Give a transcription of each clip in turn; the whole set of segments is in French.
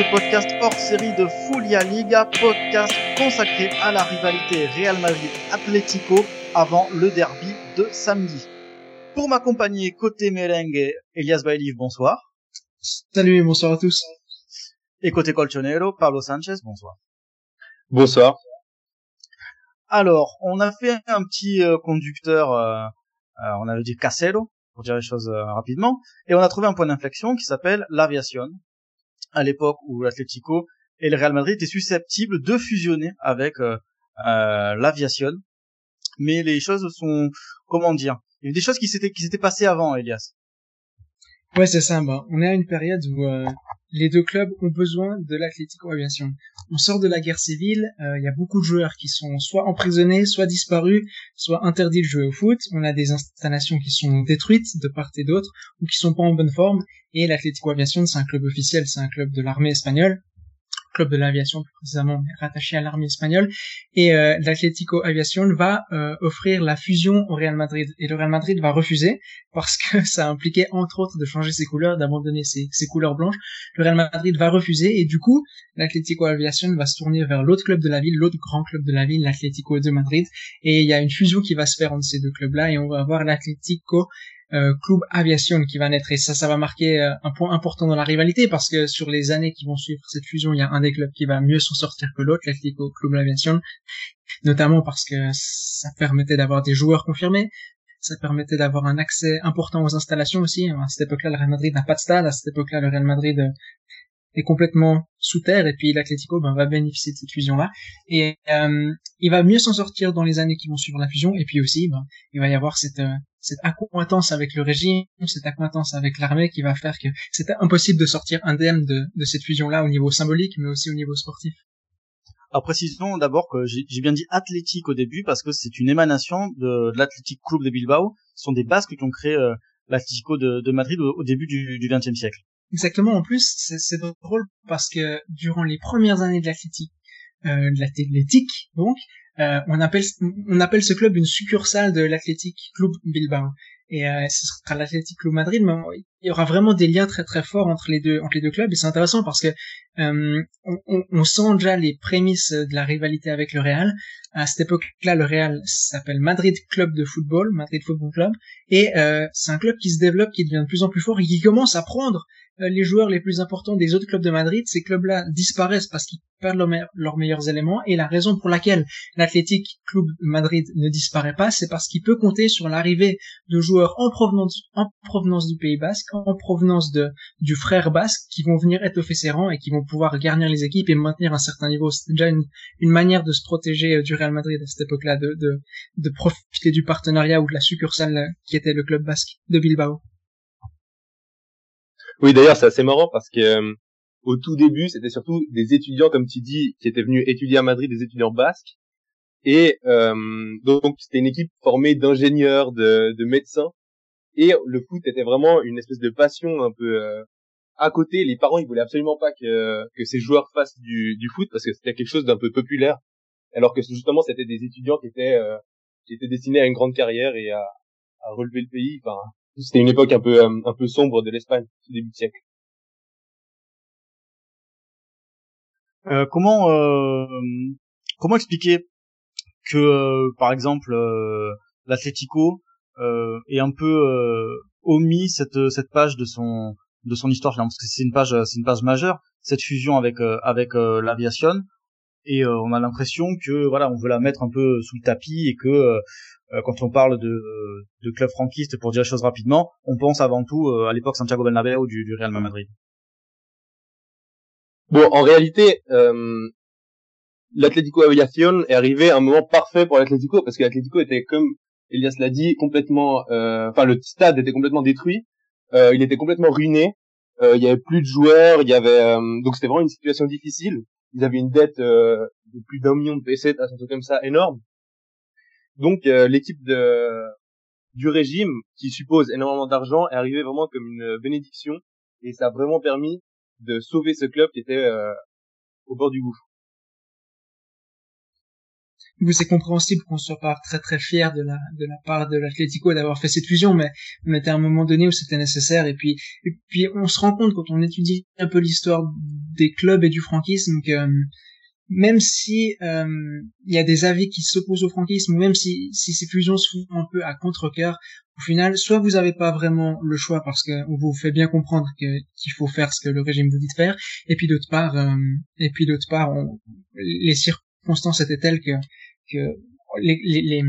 ce podcast hors série de Fulia Liga, podcast consacré à la rivalité Real Madrid-Atlético avant le derby de samedi. Pour m'accompagner côté merengue, Elias Bailif, bonsoir. Salut et bonsoir à tous. Et côté colchonero, Pablo Sanchez, bonsoir. Bonsoir. Alors, on a fait un petit euh, conducteur, euh, euh, on avait dit casero, pour dire les choses rapidement, et on a trouvé un point d'inflexion qui s'appelle l'aviation, à l'époque où l'Atlético et le Real Madrid étaient susceptibles de fusionner avec l'aviation, mais les choses sont, comment dire, il y a des choses qui s'étaient qui s'étaient passées avant, Elias. Ouais, c'est ça. Bah, on est à une période où euh, les deux clubs ont besoin de l'Atlético Aviation. On sort de la guerre civile, euh, il y a beaucoup de joueurs qui sont soit emprisonnés, soit disparus, soit interdits de jouer au foot. On a des installations qui sont détruites de part et d'autre ou qui sont pas en bonne forme. Et l'Atlético Aviation, c'est un club officiel, c'est un club de l'armée espagnole club de l'aviation plus précisément rattaché à l'armée espagnole. Et euh, l'Atlético Aviation va euh, offrir la fusion au Real Madrid. Et le Real Madrid va refuser parce que ça impliquait entre autres de changer ses couleurs d'abandonner ses, ses, couleurs blanches. Le Real Madrid va refuser et du coup l'Atlético Aviation va se tourner vers l'autre club de la ville l'autre grand club de la ville l'Atlético de Madrid. Et il y a une fusion qui va se faire entre ces deux clubs là et on va avoir l'Atlético euh, Club Aviation qui va naître. Et ça ça va marquer euh, un point important dans la rivalité parce que sur les années qui vont suivre cette fusion il y a un des clubs qui va mieux s'en sortir que l'autre l'Atlético Club Aviation. Notamment parce que ça permettait d'avoir des joueurs confirmés. Ça permettait d'avoir un accès important aux installations aussi. À cette époque-là le Real Madrid n'a pas de stade. À cette époque-là le Real Madrid euh, est complètement sous terre. Et puis l'Atlético ben, va bénéficier de cette fusion là et euh, il va mieux s'en sortir dans les années qui vont suivre la fusion. Et puis aussi ben, il va y avoir cette euh, cette accointance avec le régime cette accointance avec l'armée qui va faire que c'était impossible de sortir indemne de, de cette fusion là au niveau symbolique mais aussi au niveau sportif alors précisons d'abord que j'ai bien dit athlétique au début parce que c'est une émanation de, de l'Athletic Club de Bilbao. Ce sont des Basques qui ont créé euh, l'Atlético de, de, Madrid au, au début du XXe siècle. Exactement. En plus, c'est drôle parce que durant les premières années de l'athlétique, euh, de l'athlétique, donc, euh, on appelle on appelle ce club une succursale de l'Athletic Club Bilbao. Et euh, ce sera l'Athletic Club Madrid mais il y aura vraiment des liens très très forts entre les deux entre les deux clubs. Et c'est intéressant parce que euh, on, on, sent déjà les prémices de la rivalité avec le Real. À cette époque-là le Real s'appelle Madrid Club de football Madrid Football Club. Et euh, c'est un club qui se développe qui devient de plus en plus fort et qui commence à prendre les joueurs les plus importants des autres clubs de Madrid, ces clubs-là disparaissent parce qu'ils perdent leurs meilleurs éléments et la raison pour laquelle l'Athletic Club Madrid ne disparaît pas, c'est parce qu'il peut compter sur l'arrivée de joueurs en provenance, en provenance du Pays Basque, en provenance de, du frère basque, qui vont venir étoffer ses rangs et qui vont pouvoir garnir les équipes et maintenir un certain niveau. C'est déjà une, manière de se protéger euh, du Real Madrid à cette époque-là, de profiter du partenariat ou de la succursale euh, qui était le club basque de Bilbao. Oui, d'ailleurs, c'est assez marrant parce que euh, au tout début, c'était surtout des étudiants, comme tu dis, qui étaient venus étudier à Madrid, des étudiants basques. Et euh, donc, c'était une équipe formée d'ingénieurs, de, de, médecins. Et le foot était vraiment une espèce de passion un peu euh, à côté. Les parents, ils voulaient absolument pas que, que ces joueurs fassent du, du foot parce que c'était quelque chose d'un peu populaire. Alors que justement, c'était des étudiants qui étaient euh, qui étaient destinés à une grande carrière et à, à relever le pays. Enfin, c'était une époque un peu euh, un peu sombre de l'Espagne, début du siècle. Euh, comment euh, comment expliquer que euh, par exemple l'Atlético est un peu omis cette cette page de son de son histoire parce que c'est une page c'est une page majeure cette fusion avec avec l'aviation et on a l'impression que voilà on veut la mettre un peu sous le tapis et que euh, quand on parle de, de club franquiste, pour dire les choses rapidement, on pense avant tout euh, à l'époque Santiago Bernabéu du, du Real Madrid. Bon, en réalité, euh, l'Atlético Aviación est arrivé à un moment parfait pour l'Atlético parce que l'Atlético était comme Elias l'a dit complètement, euh, enfin le stade était complètement détruit, euh, il était complètement ruiné, euh, il y avait plus de joueurs, il y avait donc c'était vraiment une situation difficile. Ils avaient une dette de plus d'un million de pesetas, un truc comme ça énorme. Donc euh, l'équipe de du régime, qui suppose énormément d'argent, est arrivée vraiment comme une bénédiction et ça a vraiment permis de sauver ce club qui était euh, au bord du gouffre. vous c'est compréhensible qu'on soit pas très très fier de la de la part de l'Atlético d'avoir fait cette fusion, mais on était à un moment donné où c'était nécessaire. Et puis et puis on se rend compte quand on étudie un peu l'histoire des clubs et du franquisme que même si euh, il y a des avis qui s'opposent au franquisme, même si, si ces fusions se font un peu à contre-cœur, au final, soit vous n'avez pas vraiment le choix parce qu'on vous fait bien comprendre qu'il faut faire ce que le régime vous dit de faire, et puis d'autre part, euh, et puis d'autre part, les circonstances étaient telles que, que les, les,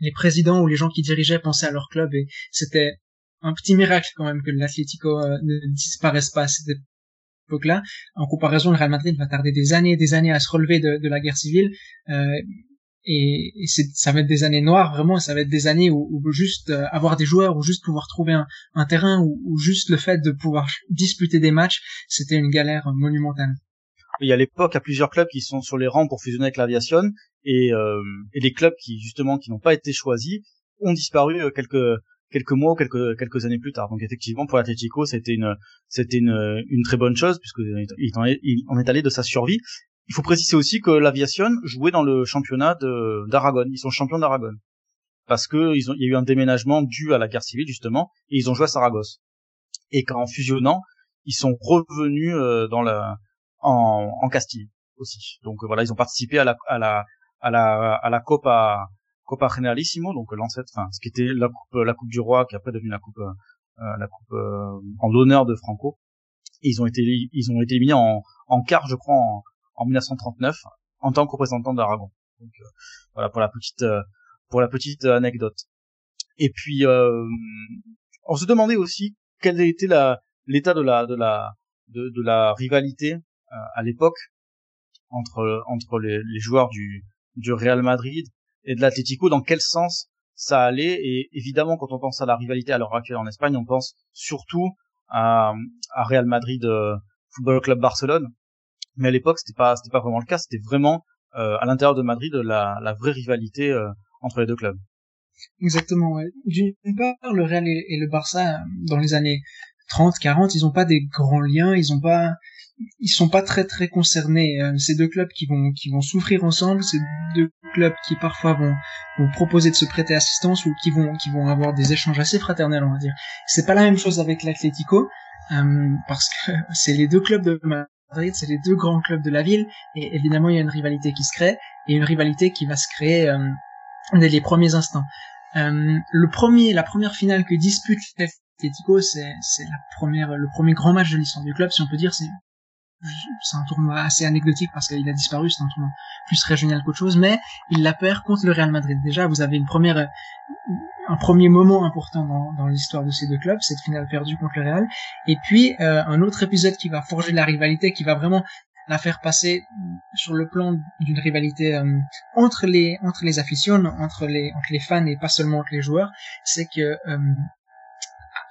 les, présidents ou les gens qui dirigeaient pensaient à leur club et c'était un petit miracle quand même que l'Atlético euh, ne disparaisse pas époque-là. En comparaison, le Real Madrid va tarder des années et des années à se relever de, de la guerre civile. Euh, et, et ça va être des années noires, vraiment, ça va être des années où, où juste euh, avoir des joueurs, ou juste pouvoir trouver un, un terrain, ou, juste le fait de pouvoir disputer des matchs, c'était une galère monumentale. Il y a l'époque à plusieurs clubs qui sont sur les rangs pour fusionner avec l'aviation, et, euh, et les clubs qui justement qui n'ont pas été choisis ont disparu euh, quelques quelques mois ou quelques quelques années plus tard. Donc effectivement pour l'Atlético c'était une c'était une une très bonne chose puisque il en est allé de sa survie. Il faut préciser aussi que l'aviation jouait dans le championnat d'Aragon. Ils sont champions d'Aragon parce que ils ont, il y a eu un déménagement dû à la guerre civile justement et ils ont joué à Saragosse. Et qu'en fusionnant, ils sont revenus euh, dans la en, en Castille aussi. Donc voilà, ils ont participé à la à la à la à la Copa Copa Generalissimo, donc l'ancêtre, enfin ce qui était la coupe coupe du roi, qui après devenu la coupe euh, la coupe euh, en l'honneur de Franco. Ils ont été ils ont été éliminés en en quart, je crois, en, en 1939 en tant que représentant d'Aragon. Donc euh, voilà pour la petite euh, pour la petite anecdote. Et puis on se demandait aussi quel était l'état de la de la de la rivalité à l'époque entre entre les, les joueurs du du Real Madrid et de l'Atlético, dans quel sens ça allait. Et évidemment, quand on pense à la rivalité à l'heure actuelle en Espagne, on pense surtout à, Real Madrid euh, Football Club Barcelone. Mais à l'époque, c'était pas pas vraiment le cas. C'était vraiment euh, à l'intérieur de Madrid la, vraie rivalité euh, entre les deux clubs. Exactement. D'une part, le Real et, le Barça dans les années 30, 40, ils ont pas des grands liens. Ils ont pas ils sont pas très très concernés. Euh, ces deux clubs qui vont qui vont souffrir ensemble, ces deux clubs qui parfois vont, vont proposer de se prêter assistance ou qui vont qui vont avoir des échanges assez fraternels, on va dire. C'est pas la même chose avec l'Atlético euh, parce que c'est les deux clubs de Madrid, c'est les deux grands clubs de la ville et évidemment il y a une rivalité qui se crée et une rivalité qui va se créer euh, dès les premiers instants. Euh, le premier, la première finale que dispute l'Atlético, c'est c'est la première, le premier grand match de l'histoire du club, si on peut dire, c'est c'est un tournoi assez anecdotique parce qu'il a disparu, c'est un tournoi plus régional qu'autre chose, mais il la perd contre le Real Madrid. Déjà, vous avez une première, un premier moment important dans, dans l'histoire de ces deux clubs, cette finale perdue contre le Real, et puis euh, un autre épisode qui va forger la rivalité, qui va vraiment la faire passer sur le plan d'une rivalité euh, entre les entre les entre les entre les fans et pas seulement entre les joueurs, c'est que euh,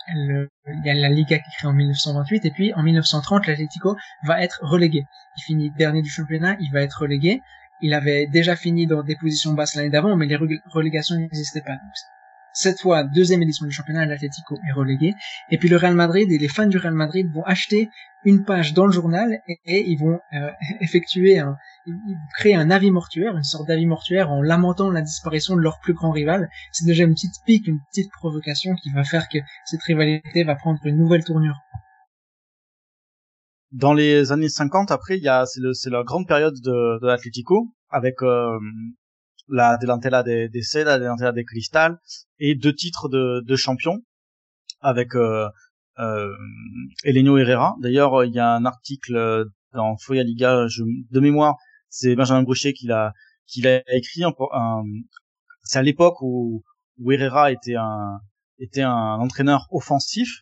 il y a la Liga qui est créée en 1928 et puis en 1930 l'Atlético va être relégué. Il finit dernier du championnat, il va être relégué. Il avait déjà fini dans des positions basses l'année d'avant, mais les relégations n'existaient pas cette fois deuxième édition du championnat, l'Atlético est relégué. Et puis le Real Madrid et les fans du Real Madrid vont acheter une page dans le journal et, ils vont euh, effectuer un, ils créer un avis mortuaire, une sorte d'avis mortuaire en lamentant la disparition de leur plus grand rival. C'est déjà une petite pique, une petite provocation qui va faire que cette rivalité va prendre une nouvelle tournure. Dans les années 50, après, il y a c'est la grande période de, de l'Atlético avec euh, la delantera de, de Seda, la delantera de Cristal, et deux titres de, de champion avec euh, euh, Elenio Herrera. D'ailleurs, il y a un article dans Foya Liga, je, de mémoire, c'est Benjamin Bruchet qui l'a qui l'a écrit. C'est à l'époque où, où Herrera était un était un entraîneur offensif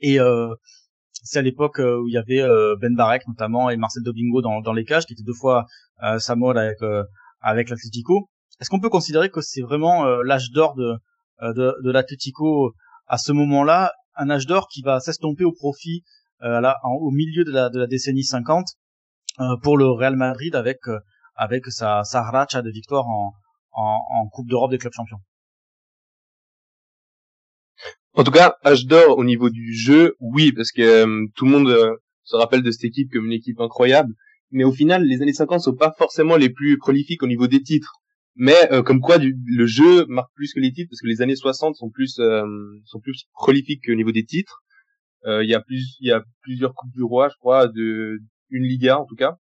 et euh, c'est à l'époque euh, où il y avait euh, Ben Barek notamment et Marcel Dobingo dans, dans les cages qui étaient deux fois euh, Samuel avec avec l'Atlético. Est-ce qu'on peut considérer que c'est vraiment euh, l'âge d'or de, euh, de, de l'Atlético à ce moment-là, un âge d'or qui va s'estomper au profit euh, là, au milieu de la, de la décennie 50 pour le Real Madrid avec avec sa, sa racha de victoire en, en, en Coupe d'Europe des clubs champions. En tout cas, âge d'or au niveau du jeu, oui, parce que tout le monde se rappelle de cette équipe comme une équipe incroyable mais au final, les années 50 sont pas forcément les plus prolifiques au niveau des titres. Mais euh, comme quoi, du, le jeu marque plus que les titres parce que les années 60 sont plus euh, sont plus prolifiques au niveau des titres. Euh, Il y a y a plusieurs coupes du roi, je crois, de une Liga en tout cas,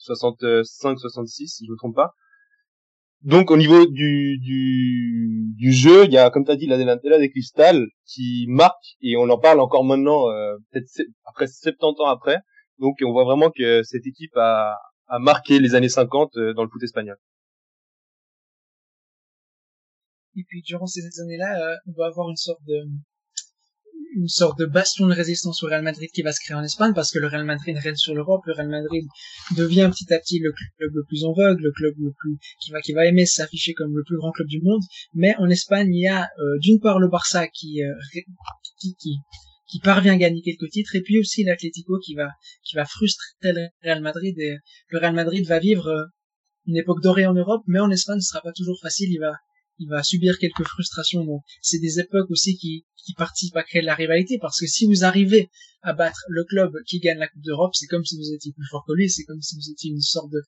65, 66 si je me trompe pas. Donc au niveau du du, du jeu, il y a comme tu as dit la Delantera des Cristal qui marque et on en parle encore maintenant euh, peut-être après 70 ans après. Donc on voit vraiment que cette équipe a a marqué les années 50 dans le foot espagnol. Et puis durant ces années-là, euh, on va avoir une sorte de une sorte de bastion de résistance au Real Madrid qui va se créer en Espagne parce que le Real Madrid règne sur l'Europe, le Real Madrid devient petit à petit le club le plus en vogue, le club le plus qui va qui va aimer s'afficher comme le plus grand club du monde. Mais en Espagne, il y a euh, d'une part le Barça qui, euh, qui, qui qui parvient à gagner quelques titres et puis aussi l'Atlético qui va qui va frustrer le Real Madrid et le Real Madrid va vivre une époque dorée en Europe, mais en Espagne ce sera pas toujours facile, il va il va subir quelques frustrations. Donc, c'est des époques aussi qui, participent à créer la rivalité parce que si vous arrivez à battre le club qui gagne la Coupe d'Europe, c'est comme si vous étiez plus fort que lui, c'est comme si vous étiez une sorte de,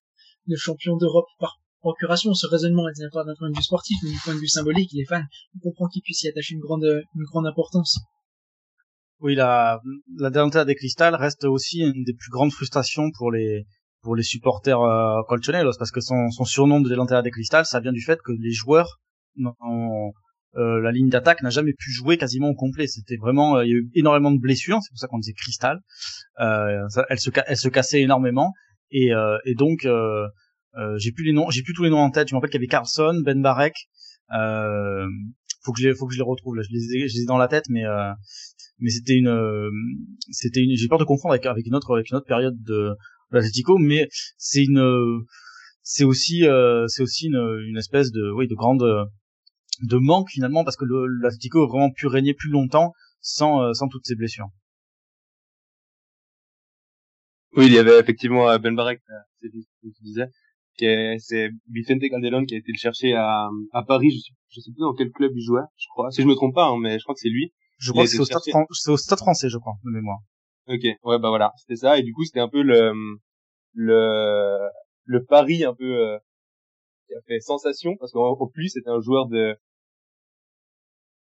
de champion d'Europe par procuration. Ce raisonnement est pas d'un point de vue sportif, mais d'un point de vue symbolique. Les fans, on comprend qu'ils puissent y attacher une grande importance. Oui, la, la Delantera des Cristal reste aussi une des plus grandes frustrations pour les, pour les supporters euh, colchoneros parce que son, son surnom de Delantera des Cristal, ça vient du fait que les joueurs non, euh, la ligne d'attaque n'a jamais pu jouer quasiment au complet. C'était vraiment, euh, il y a eu énormément de blessures, c'est pour ça qu'on disait cristal. Euh, elle se, elle se cassait énormément et, euh, et donc euh, j'ai plus les noms, j'ai plus tous les noms en tête. Je me rappelle qu'il y avait Carlson, Ben Barek. faut que je, faut que je les retrouve. Là. Je les ai, je les ai dans la tête, mais mais c'était une, c'était une. J'ai peur de confondre avec, avec une autre, avec une autre période de, de l'Atletico, mais c'est une, c'est aussi, c'est aussi une, une espèce de, oui, de grande de manque finalement parce que l'Atletico a vraiment pu régner plus longtemps sans euh, sans toutes ces blessures. Oui, il y avait effectivement euh, Ben Barek, euh, c'est ce que tu disais, c'est Vicente Calderón qui a été le chercher à, à Paris, je sais, je sais plus dans quel club il jouait, je crois, si je me trompe pas, hein, mais je crois que c'est lui. Je crois que c'est au, stade au stade français, je crois, de mémoire. Ok, ouais, bah voilà, c'était ça, et du coup c'était un peu le le le pari un peu qui a fait sensation parce qu'en plus c'était un joueur de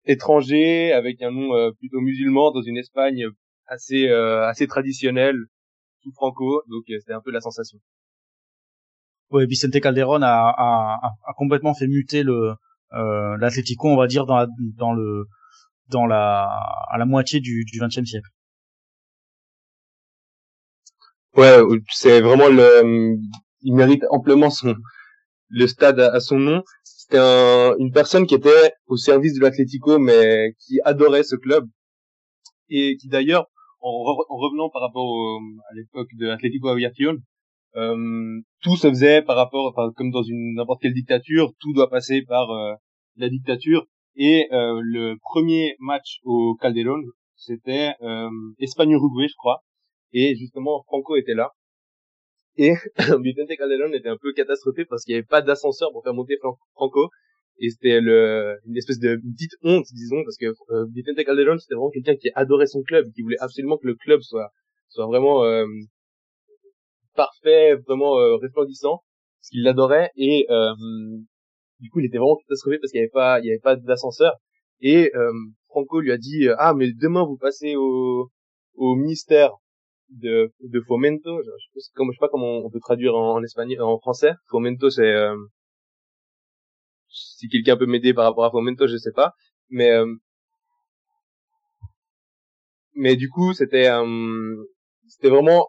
étranger avec un nom euh, plutôt musulman dans une Espagne assez euh, assez traditionnelle tout franco donc euh, c'était un peu la sensation ouais Vicente Calderón a, a, a complètement fait muter le euh, l'Atlético on va dire dans la, dans le dans la à la moitié du du XXe siècle. Ouais c'est vraiment le il mérite amplement son le stade à son nom. C'était un, une personne qui était au service de l'Atlético, mais qui adorait ce club. Et qui d'ailleurs, en, en, revenant par rapport à l'époque de l'Atlético Aviación, euh, tout se faisait par rapport, enfin, comme dans une n'importe quelle dictature, tout doit passer par euh, la dictature. Et euh, le premier match au Calderón, c'était euh, Espagne-Uruguay, je crois. Et justement, Franco était là. Et Vicente Calderón était un peu catastrophé parce qu'il n'y avait pas d'ascenseur pour faire monter Franco. Et c'était une espèce de petite honte, disons, parce que euh, Vicente Calderón, c'était vraiment quelqu'un qui adorait son club, qui voulait absolument que le club soit, soit vraiment euh, parfait, vraiment euh, resplendissant, parce qu'il l'adorait. Et euh, du coup, il était vraiment catastrophé parce qu'il n'y avait pas, il y avait pas d'ascenseur. Et euh, Franco lui a dit, ah, mais demain vous passez au, au ministère de, de fomento. Je, je, sais, pas comment on peut traduire en, en espagnol, en français. Fomento, c'est euh, si quelqu'un peut m'aider par rapport à fomento, je sais pas. Mais euh, mais du coup, c'était euh, c'était vraiment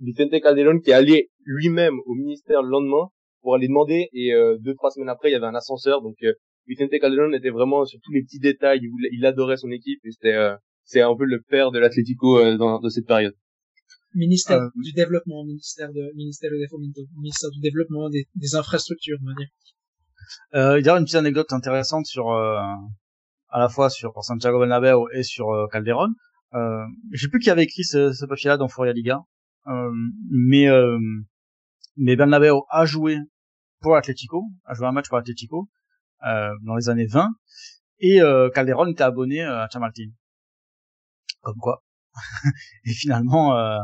Vicente Calderón qui allait lui-même au ministère le lendemain pour aller demander. Et euh, deux trois semaines après il y avait un ascenseur. Donc euh, Vicente Calderón était vraiment sur tous les petits détails. Il, il adorait son équipe. Et c'était euh, c'est un peu le père de l'Atlético dans, dans cette période. Ministère euh, du développement, ministère de ministère de ministère du développement des, des infrastructures, on va dire. Euh, il y a une petite anecdote intéressante sur euh, à la fois sur Santiago Bernabéu et sur euh, Calderón. Euh, je sais plus qui avait écrit ce, ce papier-là dans Foria Liga, euh, mais euh, mais Bernabéu a joué pour l'Atlético, a joué un match pour l'Atlético euh, dans les années 20, et euh, Calderón était abonné à Chamaltin. Comme quoi. et finalement, euh,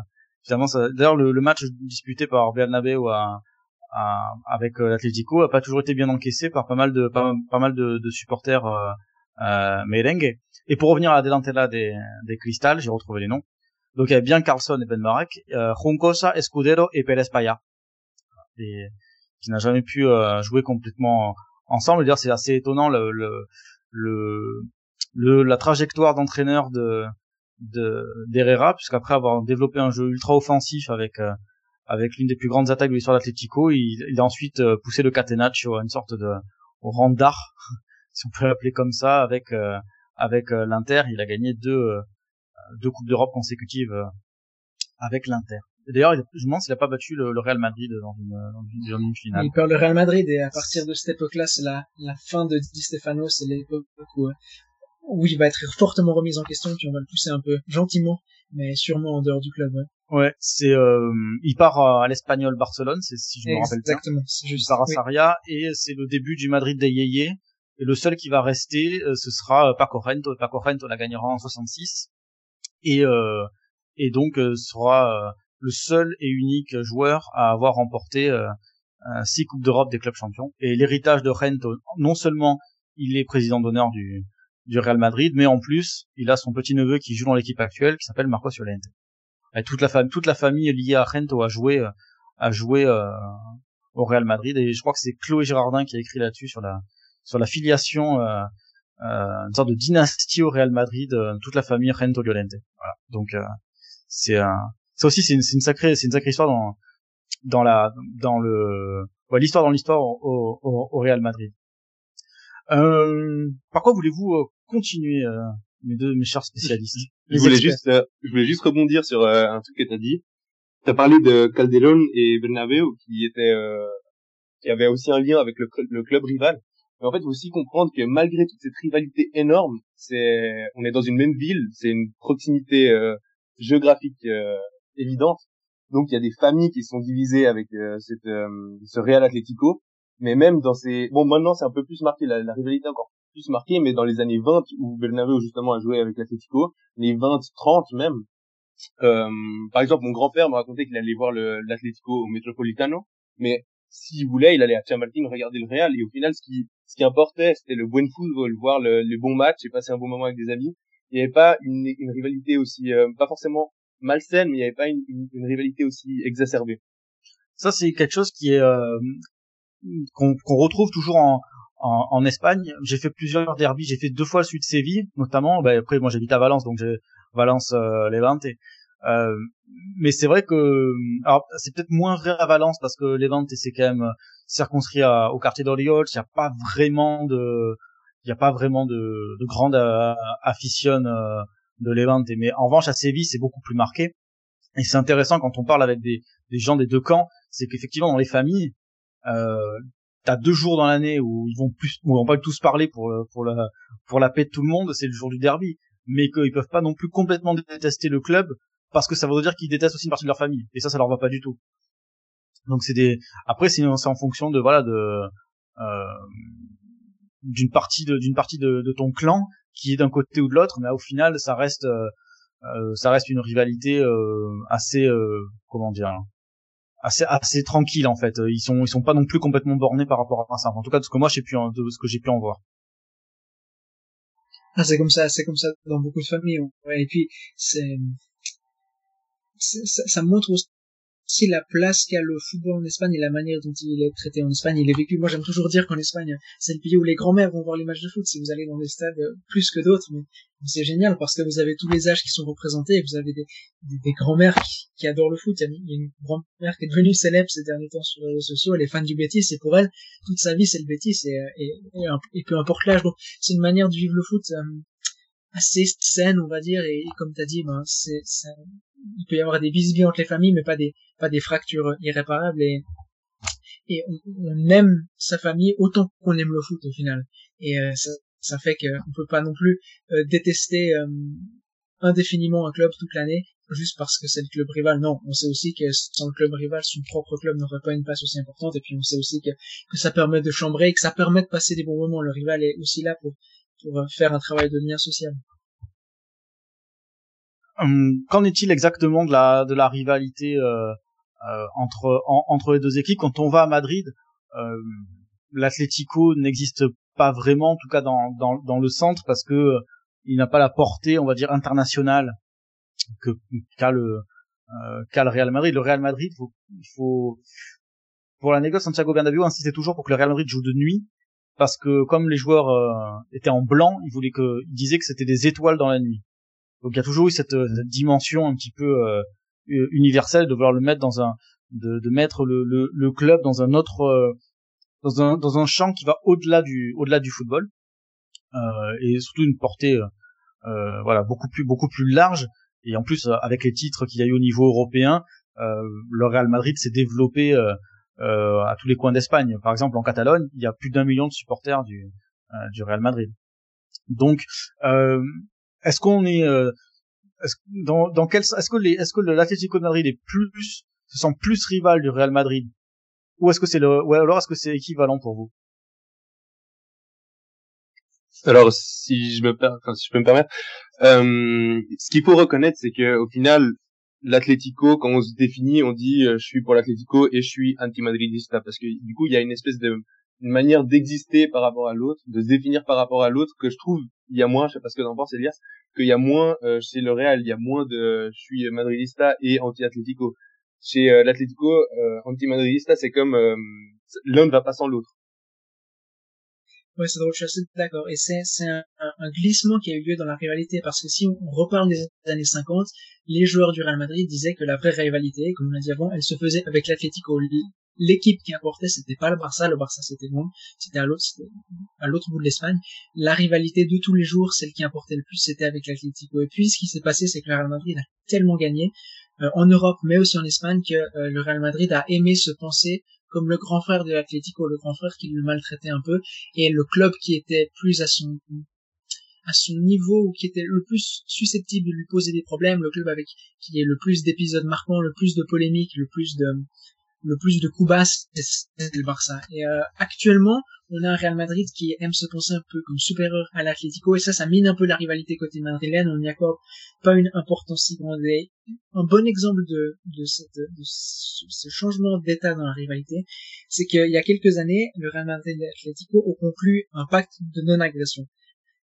d'ailleurs, le, match disputé par Bernabeu à, avec l'Atlético a pas toujours été bien encaissé par pas mal de supporters euh, merengue. Et pour revenir à la delantera des, des Cristal, j'ai retrouvé les noms. Donc il y a bien Carlson et Ben Marek, euh, Juncosa, Escudero et Pérez Paya. Qui n'a jamais pu euh, jouer complètement ensemble. Dire c'est assez étonnant le, le, le, la trajectoire d'entraîneur de d'Herrera, puisqu'après avoir développé un jeu ultra offensif avec euh, avec l'une des plus grandes attaques de l'histoire de l'Atlético, il, il, a ensuite euh, poussé le catenaccio à une sorte de au rang d'art, si on peut l'appeler comme ça, avec avec l'Inter. Il a gagné deux deux coupes d'Europe consécutives avec l'Inter. D'ailleurs, je me demande s'il a pas battu le, Real Madrid dans une, dans une, finale. Il perd le Real Madrid et à partir de cette époque-là, c'est la, la fin de Di Stefano, c'est l'époque où, où il va être fortement remis en question, puis on va le pousser un peu gentiment, mais sûrement en dehors du club. Ouais, ouais c'est euh, il part à l'Espagnol Barcelone, c'est si je me rappelle bien. Exactement, c'est juste. Il part à Saria et c'est le début du Madrid des Yeye. Et le seul qui va rester, euh, ce sera euh, Paco Rento. Paco Rento la gagnera en 66 et euh, et donc sera le seul et unique joueur à avoir remporté euh, six coupes d'Europe des clubs champions. Et l'héritage de Rento, non seulement il est président d'honneur du, du Real Madrid, mais en plus il a son petit neveu qui joue dans l'équipe actuelle, qui s'appelle Marcos Llorente. Et toute la famille, toute la famille liée à Rento a joué, euh, a joué euh, au Real Madrid. Et je crois que c'est Chloé Girardin qui a écrit là-dessus sur la sur la filiation, euh, euh, une sorte de dynastie au Real Madrid, toute la famille Rento Llorente. Voilà. Donc c'est un ça aussi c'est une, une, sacrée c'est une sacrée histoire dans dans la dans le ouais, l'histoire dans l'histoire au, au, au, Real Madrid. Euh, par quoi voulez-vous euh, continuer euh, mes deux mes chers spécialistes Je voulais juste euh, je voulais juste rebondir sur un truc que t'as dit. T'as parlé de Calderón et Bernabeu qui étaient qui avaient aussi un lien avec le, le club rival. Mais en fait, il faut aussi comprendre que malgré toute cette rivalité énorme, c'est on est dans une même ville, c'est une proximité géographique évidente. Donc il y a des familles qui sont divisées avec euh, cette, euh, ce Real Atlético. Mais même dans ces... Bon, maintenant c'est un peu plus marqué, la, la, rivalité encore plus marquée, mais dans les années 20, où Bernabeu justement a joué avec l'Atlético, les 20, 30 même, euh, par exemple, mon grand-père me racontait qu'il allait voir l'Atlético au Metropolitano, mais s'il voulait, il allait à Chamartin regarder le Real, et au final, ce qui, ce qui importait, c'était le bon football, voir le, les bons matchs et passer un bon moment avec des amis. Il n'y avait pas une, une rivalité aussi, euh, pas forcément malsaine, mais il n'y avait pas une, une, rivalité aussi exacerbée. Ça, c'est quelque chose qui est euh, qu'on retrouve toujours en, en, en Espagne. J'ai fait plusieurs derbies. J'ai fait deux fois le sud Séville, notamment. Bah, après, moi, j'habite à Valence, donc j'ai Valence euh, Levante. Euh, mais c'est vrai que c'est peut-être moins vrai à Valence parce que Levante c'est quand même circonscrit à, au quartier d'Orioles. Il n'y a pas vraiment de il n'y a pas vraiment de, de grande euh, afición euh, de Levante. Mais en revanche, à Séville, c'est beaucoup plus marqué. Et c'est intéressant quand on parle avec des, des gens des deux camps, c'est qu'effectivement dans les familles, euh, t'as deux jours dans l'année où ils vont plus, où on va tous parler pour pour la pour la paix de tout le monde, c'est le jour du derby, mais qu'ils peuvent pas non plus complètement détester le club parce que ça veut dire qu'ils détestent aussi une partie de leur famille et ça ça leur va pas du tout. Donc c'est des après c'est en fonction de voilà de euh, d'une partie de d'une partie de, de, ton clan qui est d'un côté ou de l'autre, mais au final, ça reste, euh, euh, ça reste une rivalité euh, assez, comment dire, assez, assez tranquille en fait. Ils sont, ils sont pas non plus complètement bornés par rapport à ça. En tout cas, de ce que moi j'ai pu, de ce que j'ai pu en voir. Ah, c'est comme ça, c'est comme ça dans beaucoup de familles. Ouais. Et puis, c'est, ça, ça montre aussi si la place qu'a le football en Espagne et la manière dont il est traité en Espagne, il est vécu. Moi, j'aime toujours dire qu'en Espagne, c'est le pays où les grands-mères vont voir les matchs de foot. Si vous allez dans des stades euh, plus que d'autres, mais c'est génial parce que vous avez tous les âges qui sont représentés et vous avez des, des, grands-mères qui, adorent le foot. Il y a une grand-mère qui est devenue célèbre ces derniers temps sur les réseaux sociaux. Elle est fan du Betis et pour elle, toute sa vie, c'est le Betis et, et, et, peu importe l'âge. Donc, c'est une manière de vivre le foot euh, assez saine, on va dire. Et, comme tu as dit, ben, c'est, il peut y avoir des bisbis entre les familles, mais pas des, pas des fractures irréparables et, et on, aime sa famille autant qu'on aime le foot au final. Et euh, ça, ça fait qu'on peut pas non plus euh, détester euh, indéfiniment un club toute l'année juste parce que c'est le club rival. Non, on sait aussi que sans le club rival, son propre club n'aurait pas une place aussi importante. Et puis on sait aussi que, que ça permet de chambrer, que ça permet de passer des bons moments. Le rival est aussi là pour, pour faire un travail de lien social. Hum, qu'en est-il exactement de la de la rivalité euh, entre entre les deux équipes? Quand on va à Madrid, l'Atlético n'existe pas vraiment, en tout cas dans, dans, dans le centre, parce que il n'a pas la portée, on va dire, internationale que qu'a le euh, qu'a le Real Madrid. Le Real Madrid, faut, faut pour la négoce, Santiago Bernabéu insistait toujours pour que le Real Madrid joue de nuit parce que comme les joueurs euh, étaient en blanc, il voulait que, il disait que c'était des étoiles dans la nuit. Donc il y a toujours eu cette, dimension un petit peu euh, universelle de vouloir le mettre dans un, de, de mettre le, le, le, club dans un autre, euh, dans un dans un champ qui va au-delà du au-delà du football et surtout une portée voilà beaucoup plus beaucoup plus large et en plus, euh, avec les titres qu'il y a eu au niveau européen, euh, le Real Madrid s'est développé euh, à tous les coins d'Espagne. Par exemple, en Catalogne, il y a plus d'un million de supporters du, du Real Madrid. Donc, est-ce qu'on est, est dans, dans quel, est-ce que les, est-ce que l'Atlético de Madrid est plus, se sent plus rival du Real Madrid, ou est-ce que c'est le, ou alors est-ce que c'est équivalent pour vous? Alors, si je me, enfin, si je peux me permettre, euh, ce qu'il faut reconnaître, c'est que au final, l'Atlético, quand on se définit, on dit euh, je suis pour l'Atlético et je suis anti-madridista, parce que du coup, il y a une espèce de une manière d'exister par rapport à l'autre, de se définir par rapport à l'autre, que je trouve il y a moins, je sais pas ce que t'en penses Elias, qu'il y a moins euh, chez le Real, il y a moins de je suis madridista et anti-Atlético. Chez euh, l'Atlético, anti-madridista, c'est comme l'un ne va pas sans l'autre. Ouais, c'est drôle, je suis assez d'accord. Et c'est, c'est un, un, glissement qui a eu lieu dans la rivalité, parce que si on reparle des années 50, les joueurs du Real Madrid disaient que la vraie rivalité, comme on l'a dit avant, elle se faisait avec l'Atlético. L'équipe qui importait, c'était pas le Barça, le Barça c'était loin, c'était à l'autre, à l'autre bout de l'Espagne. La rivalité de tous les jours, celle qui importait le plus, c'était avec l'Atlético. Et puis, ce qui s'est passé, c'est que le Real Madrid a tellement gagné, euh, en Europe, mais aussi en Espagne, que euh, le Real Madrid a aimé se penser comme le grand frère de l'Atlético, le grand frère qui le maltraitait un peu, et le club qui était plus à son à son niveau ou qui était le plus susceptible de lui poser des problèmes, le club avec qui est le plus d'épisodes marquants, le plus de polémiques, le plus de le plus de coups bas, c'est le Barça. Et euh, actuellement, on a un Real Madrid qui aime se penser un peu comme supérieur à l'Atlético, et ça, ça mine un peu la rivalité côté madrilène. On n'y accorde pas une importance si grande. Un bon exemple de, de, cette, de ce changement d'état dans la rivalité, c'est qu'il y a quelques années, le Real Madrid et l'Atlético ont conclu un pacte de non-agression.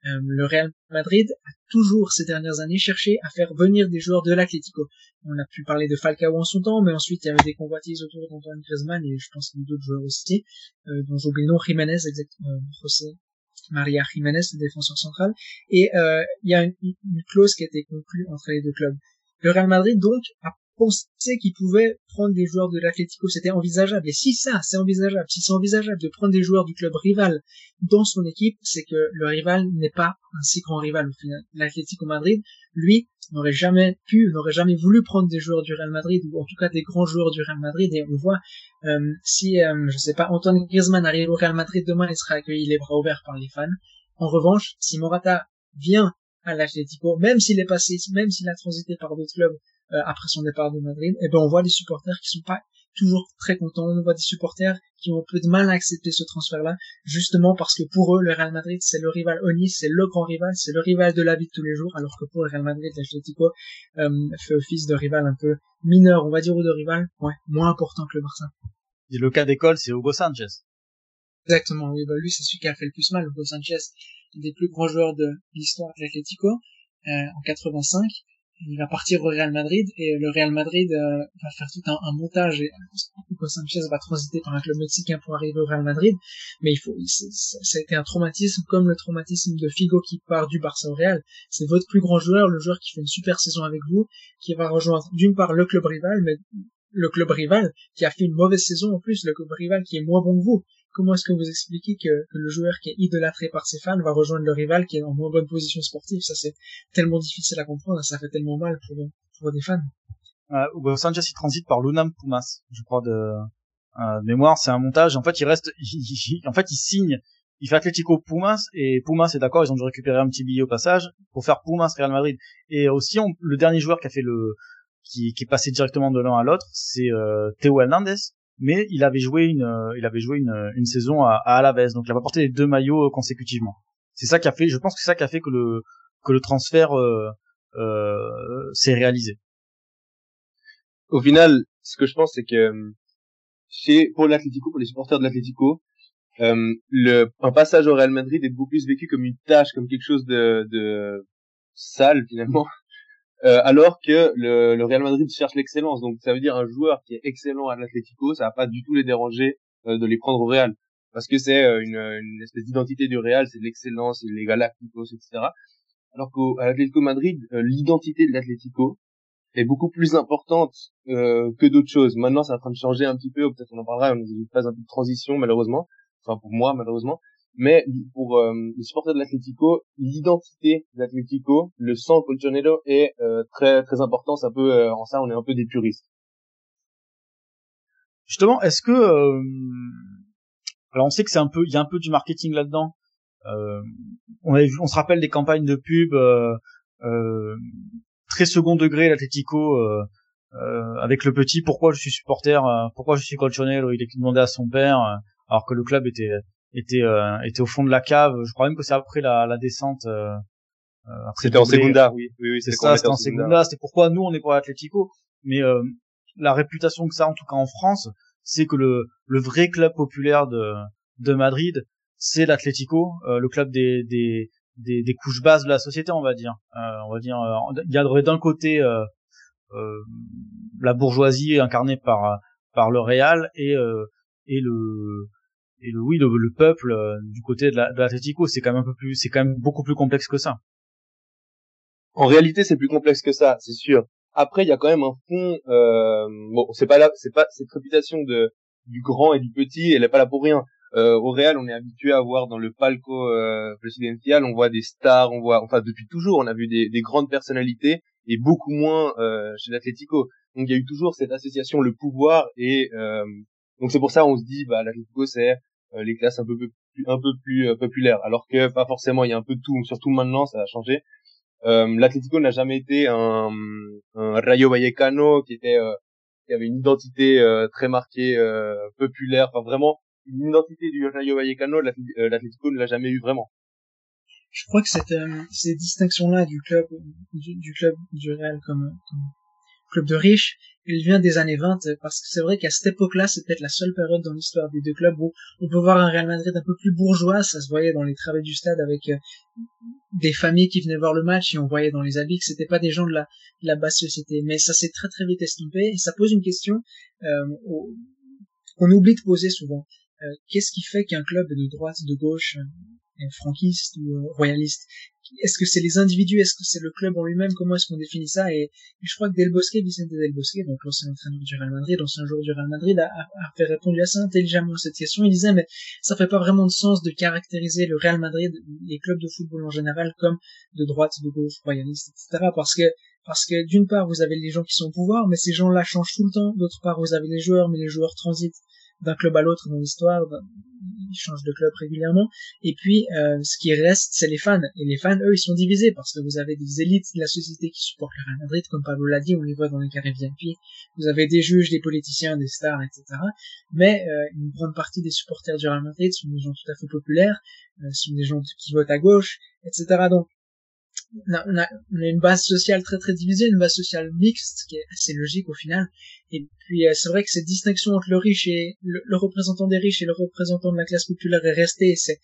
Euh, le Real Madrid a toujours ces dernières années cherché à faire venir des joueurs de l'Atlético. On a pu parler de Falcao en son temps, mais ensuite il y avait des convoitises autour d'Antoine Griezmann et je pense qu'il y a d'autres joueurs aussi, euh, dont j'oublie le nom, Jiménez, exactement, euh, José Maria Jiménez, le défenseur central. Et euh, il y a une, une, clause qui a été conclue entre les deux clubs. Le Real Madrid donc a pensait qu'il pouvait prendre des joueurs de l'Atlético, c'était envisageable. Et si ça, c'est envisageable, si c'est envisageable de prendre des joueurs du club rival dans son équipe, c'est que le rival n'est pas un si grand rival au final. L'Atlético Madrid, lui, n'aurait jamais pu, n'aurait jamais voulu prendre des joueurs du Real Madrid, ou en tout cas des grands joueurs du Real Madrid. Et on voit, euh, si, euh, je sais pas, Antoine Griezmann arrive au Real Madrid demain, il sera accueilli les bras ouverts par les fans. En revanche, si Morata vient à l'Atlético, même s'il est passé, même s'il a transité par d'autres clubs, euh, après son départ de Madrid, et eh ben on voit des supporters qui sont pas toujours très contents. On voit des supporters qui ont un peu de mal à accepter ce transfert-là, justement parce que pour eux, le Real Madrid, c'est le rival Oni, c'est le grand rival, c'est le rival de la vie de tous les jours, alors que pour le Real Madrid, l'Atlético euh, fait office de rival un peu mineur, on va dire, ou de rival, ouais, moins important que le Barça. Et le cas d'école, c'est Hugo Sanchez. Exactement, oui, bah lui, c'est celui qui a fait le plus mal, Hugo Sanchez, un des plus grands joueurs de l'histoire de l'Atlético, euh, en 85, il va partir au Real Madrid et le Real Madrid euh, va faire tout un, montage et Hugo Sanchez va transiter par un club mexicain pour arriver au Real Madrid. Mais il faut ça a été un traumatisme comme le traumatisme de Figo qui part du Barça au Real. C'est votre plus grand joueur le joueur qui fait une super saison avec vous qui va rejoindre d'une part le club rival mais le club rival qui a fait une mauvaise saison en plus le club rival qui est moins bon que vous comment est-ce que vous expliquez que, le joueur qui est idolâtré par ses fans va rejoindre le rival qui est en moins bonne position sportive? Ça, c'est tellement difficile à comprendre, ça fait tellement mal pour, des fans. Euh, Sanchez, il transite par l'Unam Pumas, je crois, de euh, mémoire. C'est un montage. En fait, il reste, en fait, il signe. Il fait Atlético Pumas et Pumas est d'accord. Ils ont dû récupérer un petit billet au passage pour faire Pumas Real Madrid. Et aussi, le dernier joueur qui a fait le, qui, qui est passé directement de l'un à l'autre, c'est euh, Théo Hernandez, mais il avait joué une, euh, il avait joué une, une saison à, à Alaves, donc il avait porté les deux maillots euh, consécutivement. C'est ça qui a fait, je pense que c'est ça qui a fait que le que le transfert euh, euh, s'est réalisé. Au final, ce que je pense, c'est que chez pour l'Atlético, pour les supporters de l'Atlético, euh, le un passage au Real Madrid est beaucoup plus vécu comme une tâche, comme quelque chose de, de sale finalement, euh, alors que le, Real Madrid cherche l'excellence. Donc ça veut dire un joueur qui est excellent à l'Atlético, ça va pas du tout les déranger euh, de les prendre au Real, parce que c'est euh, une, espèce d'identité du Real, c'est l'excellence, c'est les Galacticos, etc. Alors qu'à l'Atlético Madrid, l'identité de l'Atlético est beaucoup plus importante que d'autres choses. Maintenant, c'est en train de changer un petit peu, peut-être on en parlera, on est dans une phase un peu de transition malheureusement enfin pour moi malheureusement. Mais pour euh, les supporters de l'Atlético, l'identité de l'Atlético, le sang colchonero est euh, très très important. Ça peut, euh, en ça, on est un peu des puristes. Justement, est-ce que alors on sait que c'est un peu, il y a un peu du marketing là-dedans. on avait on se rappelle des campagnes de pub très second degré l'Atlético avec le petit. Pourquoi je suis supporter Pourquoi je suis colchonero Il est demandé à son père alors que le club était était euh, était au fond de la cave. Je crois même que c'est après la, la descente. Euh, euh c'était en Segunda, oui, oui, oui c'est ça, c'était en Segunda. C'est pourquoi nous on est pour l'Atlético, mais euh, la réputation que ça, en tout cas en France, c'est que le le vrai club populaire de de Madrid, c'est l'Atlético, le club des, des des, des couches basses de la société, on va dire. on va dire, il y a d'un côté la bourgeoisie incarnée par par le Real et et le et le, oui, le, peuple euh, du côté de l'Atlético, la, c'est quand même un peu plus, c'est quand même beaucoup plus complexe que ça. En réalité, c'est plus complexe que ça, c'est sûr. Après, il y a quand même un fond. Euh, bon, c'est pas là, c'est pas cette réputation de du grand et du petit, elle est pas là pour rien. Euh, au Real, on est habitué à voir dans le palco euh, presidencial, on voit des stars, on voit, enfin depuis toujours, on a vu des, des grandes personnalités et beaucoup moins euh, chez l'Atlético. Donc il y a eu toujours cette association le pouvoir et euh, donc c'est pour ça on se dit bah l'Atlético c'est les classes un peu plus un peu plus euh, populaires. Alors que pas forcément il y a un peu de tout surtout maintenant ça a changé. Euh, l'Atlético n'a jamais été un, un Rayo Vallecano qui était qui avait une identité très marquée populaire. Enfin vraiment une identité du Rayo Vallecano l'Atlético ne l'a jamais eu vraiment. Je crois que cette ces distinctions là du club du, club du Real comme, comme club de riches il vient des années 20 parce que c'est vrai qu'à cette époque-là, c'est peut-être la seule période dans l'histoire des deux clubs où on peut voir un Real Madrid un peu plus bourgeois, ça se voyait dans les travaux du stade avec euh, des familles qui venaient voir le match et on voyait dans les habits que c'était pas des gens de la, de la basse société. Mais ça s'est très très vite estompé et ça pose une question euh, qu'on oublie de poser souvent. Euh, qu'est-ce qui fait qu'un club de droite, de gauche, franquiste ou royaliste est-ce que c'est les individus, est-ce que c'est le club en lui-même, comment est-ce qu'on définit ça? Et, je crois que Del Bosque, Vicente Del Bosque, donc l'ancien entraîneur du Real Madrid, l'ancien joueur du Real Madrid, a, a, fait répondre assez intelligemment à cette question. Il disait, mais ça fait pas vraiment de sens de caractériser le Real Madrid, les clubs de football en général, comme de droite, de gauche, royaliste, etc. Parce que parce que d'une part vous avez les gens qui sont au pouvoir, mais ces gens-là changent tout le temps. D'autre part vous avez les joueurs, mais les joueurs transitent d'un club à l'autre dans l'histoire, ils changent de club régulièrement. Et puis, euh, ce qui reste, c'est les fans. Et les fans, eux, ils sont divisés parce que vous avez des élites de la société qui supportent le Real Madrid, comme Pablo l'a dit, on les voit dans les carrés VIP. Vous avez des juges, des politiciens, des stars, etc. Mais euh, une grande partie des supporters du Real Madrid sont des gens tout à fait populaires, euh, sont des gens qui votent à gauche, etc. Donc, on a, on a, une base sociale très très divisée, une base sociale mixte, qui est assez logique au final. Et puis euh, c'est vrai que cette distinction entre le riche et le, représentant des riches et le représentant de la classe populaire est restée. C'est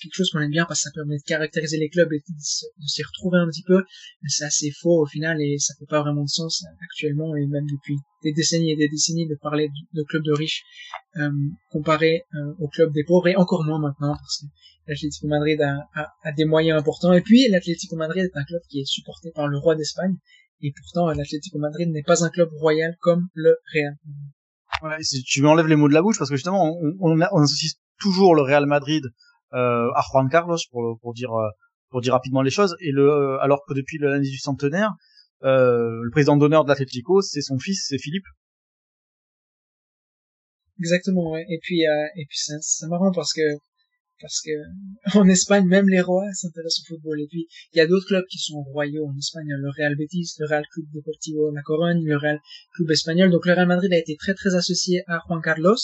quelque chose qu'on aime bien parce que ça permet de caractériser les clubs et de, s'y retrouver un petit peu. Mais c'est assez faux au final et ça fait pas vraiment de sens actuellement et même depuis des décennies et des décennies de parler de, clubs de riches euh, comparé euh, aux clubs des pauvres et encore moins maintenant parce que l'Atlético Madrid a, a, a, des moyens importants. Et puis, l'Atlético Madrid est un club qui est supporté par le roi d'Espagne. Et pourtant, l'Atlético Madrid n'est pas un club royal comme le Real. Ouais, tu m'enlèves les mots de la bouche parce que justement, on, on, on associe toujours le Real Madrid euh, à Juan Carlos pour, pour dire euh, pour dire rapidement les choses. Et le euh, alors que depuis l'année du centenaire, euh, le président d'honneur de l'Atlético, c'est son fils, c'est Philippe. Exactement, ouais. Et puis, euh, et puis c'est marrant parce que parce que en Espagne, même les rois s'intéressent au football. Et puis, il y a d'autres clubs qui sont royaux en Espagne. Le Real Betis, le Real Club Deportivo La Corogne, le Real Club Espagnol. Donc, le Real Madrid a été très, très associé à Juan Carlos,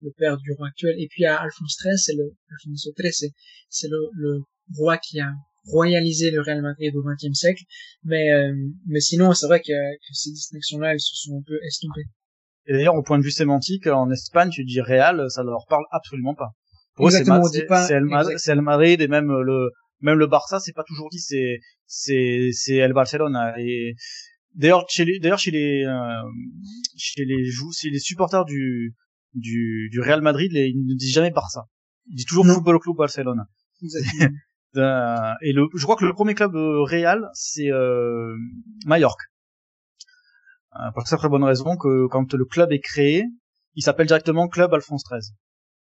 le père du roi actuel, et puis à Alphonse XIII, c'est le, Alfonso XIII, c'est le, le roi qui a royalisé le Real Madrid au XXe siècle. Mais, euh, mais sinon, c'est vrai que, que ces distinctions-là, elles se sont un peu estompées. Et d'ailleurs, au point de vue sémantique, en Espagne, tu dis Real, ça leur parle absolument pas. Pour Exactement, c'est El, El, Madrid et même le même le Barça, c'est pas toujours dit, c'est c'est c'est El Barcelona. Et d'ailleurs chez les d'ailleurs chez les euh, chez les jou chez les supporters du du du Real Madrid, les, ils ne disent jamais Barça. Ils disent toujours Football Club Barcelona. Euh, et le, je crois que le premier club euh, Real, c'est euh, Mallorca. Euh, pour très très bonne raison que quand le club est créé, il s'appelle directement Club Alphonse XIII.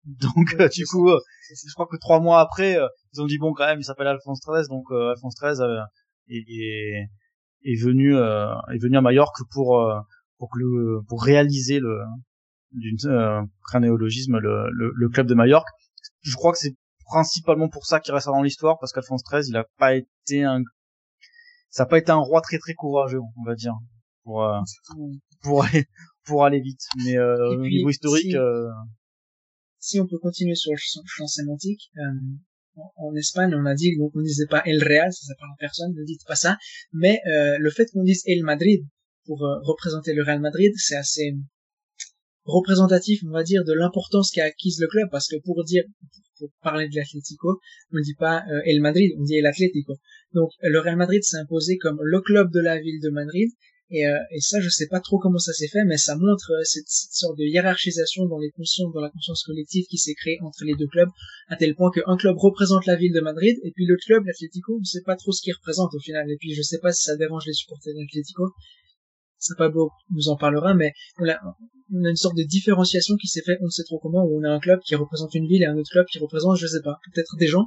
Donc du coup, je crois que trois mois après, ils ont dit bon quand même, il s'appelle Alphonse XIII, donc Alphonse XIII est, est, venu est venu à Majorque pour pour le, pour réaliser le d'une euh, cranéologisme le, le, le, club de Majorque. Je crois que c'est principalement pour ça qu'il reste dans l'histoire parce qu'Alphonse XIII, il a pas été un ça a pas été un roi très très courageux, on va dire, pour euh, pour aller pour aller vite. Mais euh, au niveau historique, si, euh... si, on peut continuer sur le champ, sémantique, euh, en, Espagne, on a dit qu'on ne disait pas El Real, ça s'appelle en personne, ne dites pas ça. Mais euh, le fait qu'on dise El Madrid pour euh, représenter le Real Madrid, c'est assez représentatif, on va dire, de l'importance qu'a acquise le club, parce que pour dire, pour parler de l'Atlético, on ne dit pas euh, El Madrid, on dit El Atlético. Donc le Real Madrid s'est imposé comme le club de la ville de Madrid, et, euh, et ça, je sais pas trop comment ça s'est fait, mais ça montre euh, cette, sorte de hiérarchisation dans les consciences, dans la conscience collective qui s'est créée entre les deux clubs, à tel point qu'un club représente la ville de Madrid, et puis l'autre club, l'Atlético, on sait pas trop ce qu'il représente au final, et puis je sais pas si ça dérange les supporters de l'Atlético, Pablo nous en parlera, mais on a, on a une sorte de différenciation qui s'est faite, on ne sait trop comment, où on a un club qui représente une ville et un autre club qui représente, je sais pas, peut-être des gens.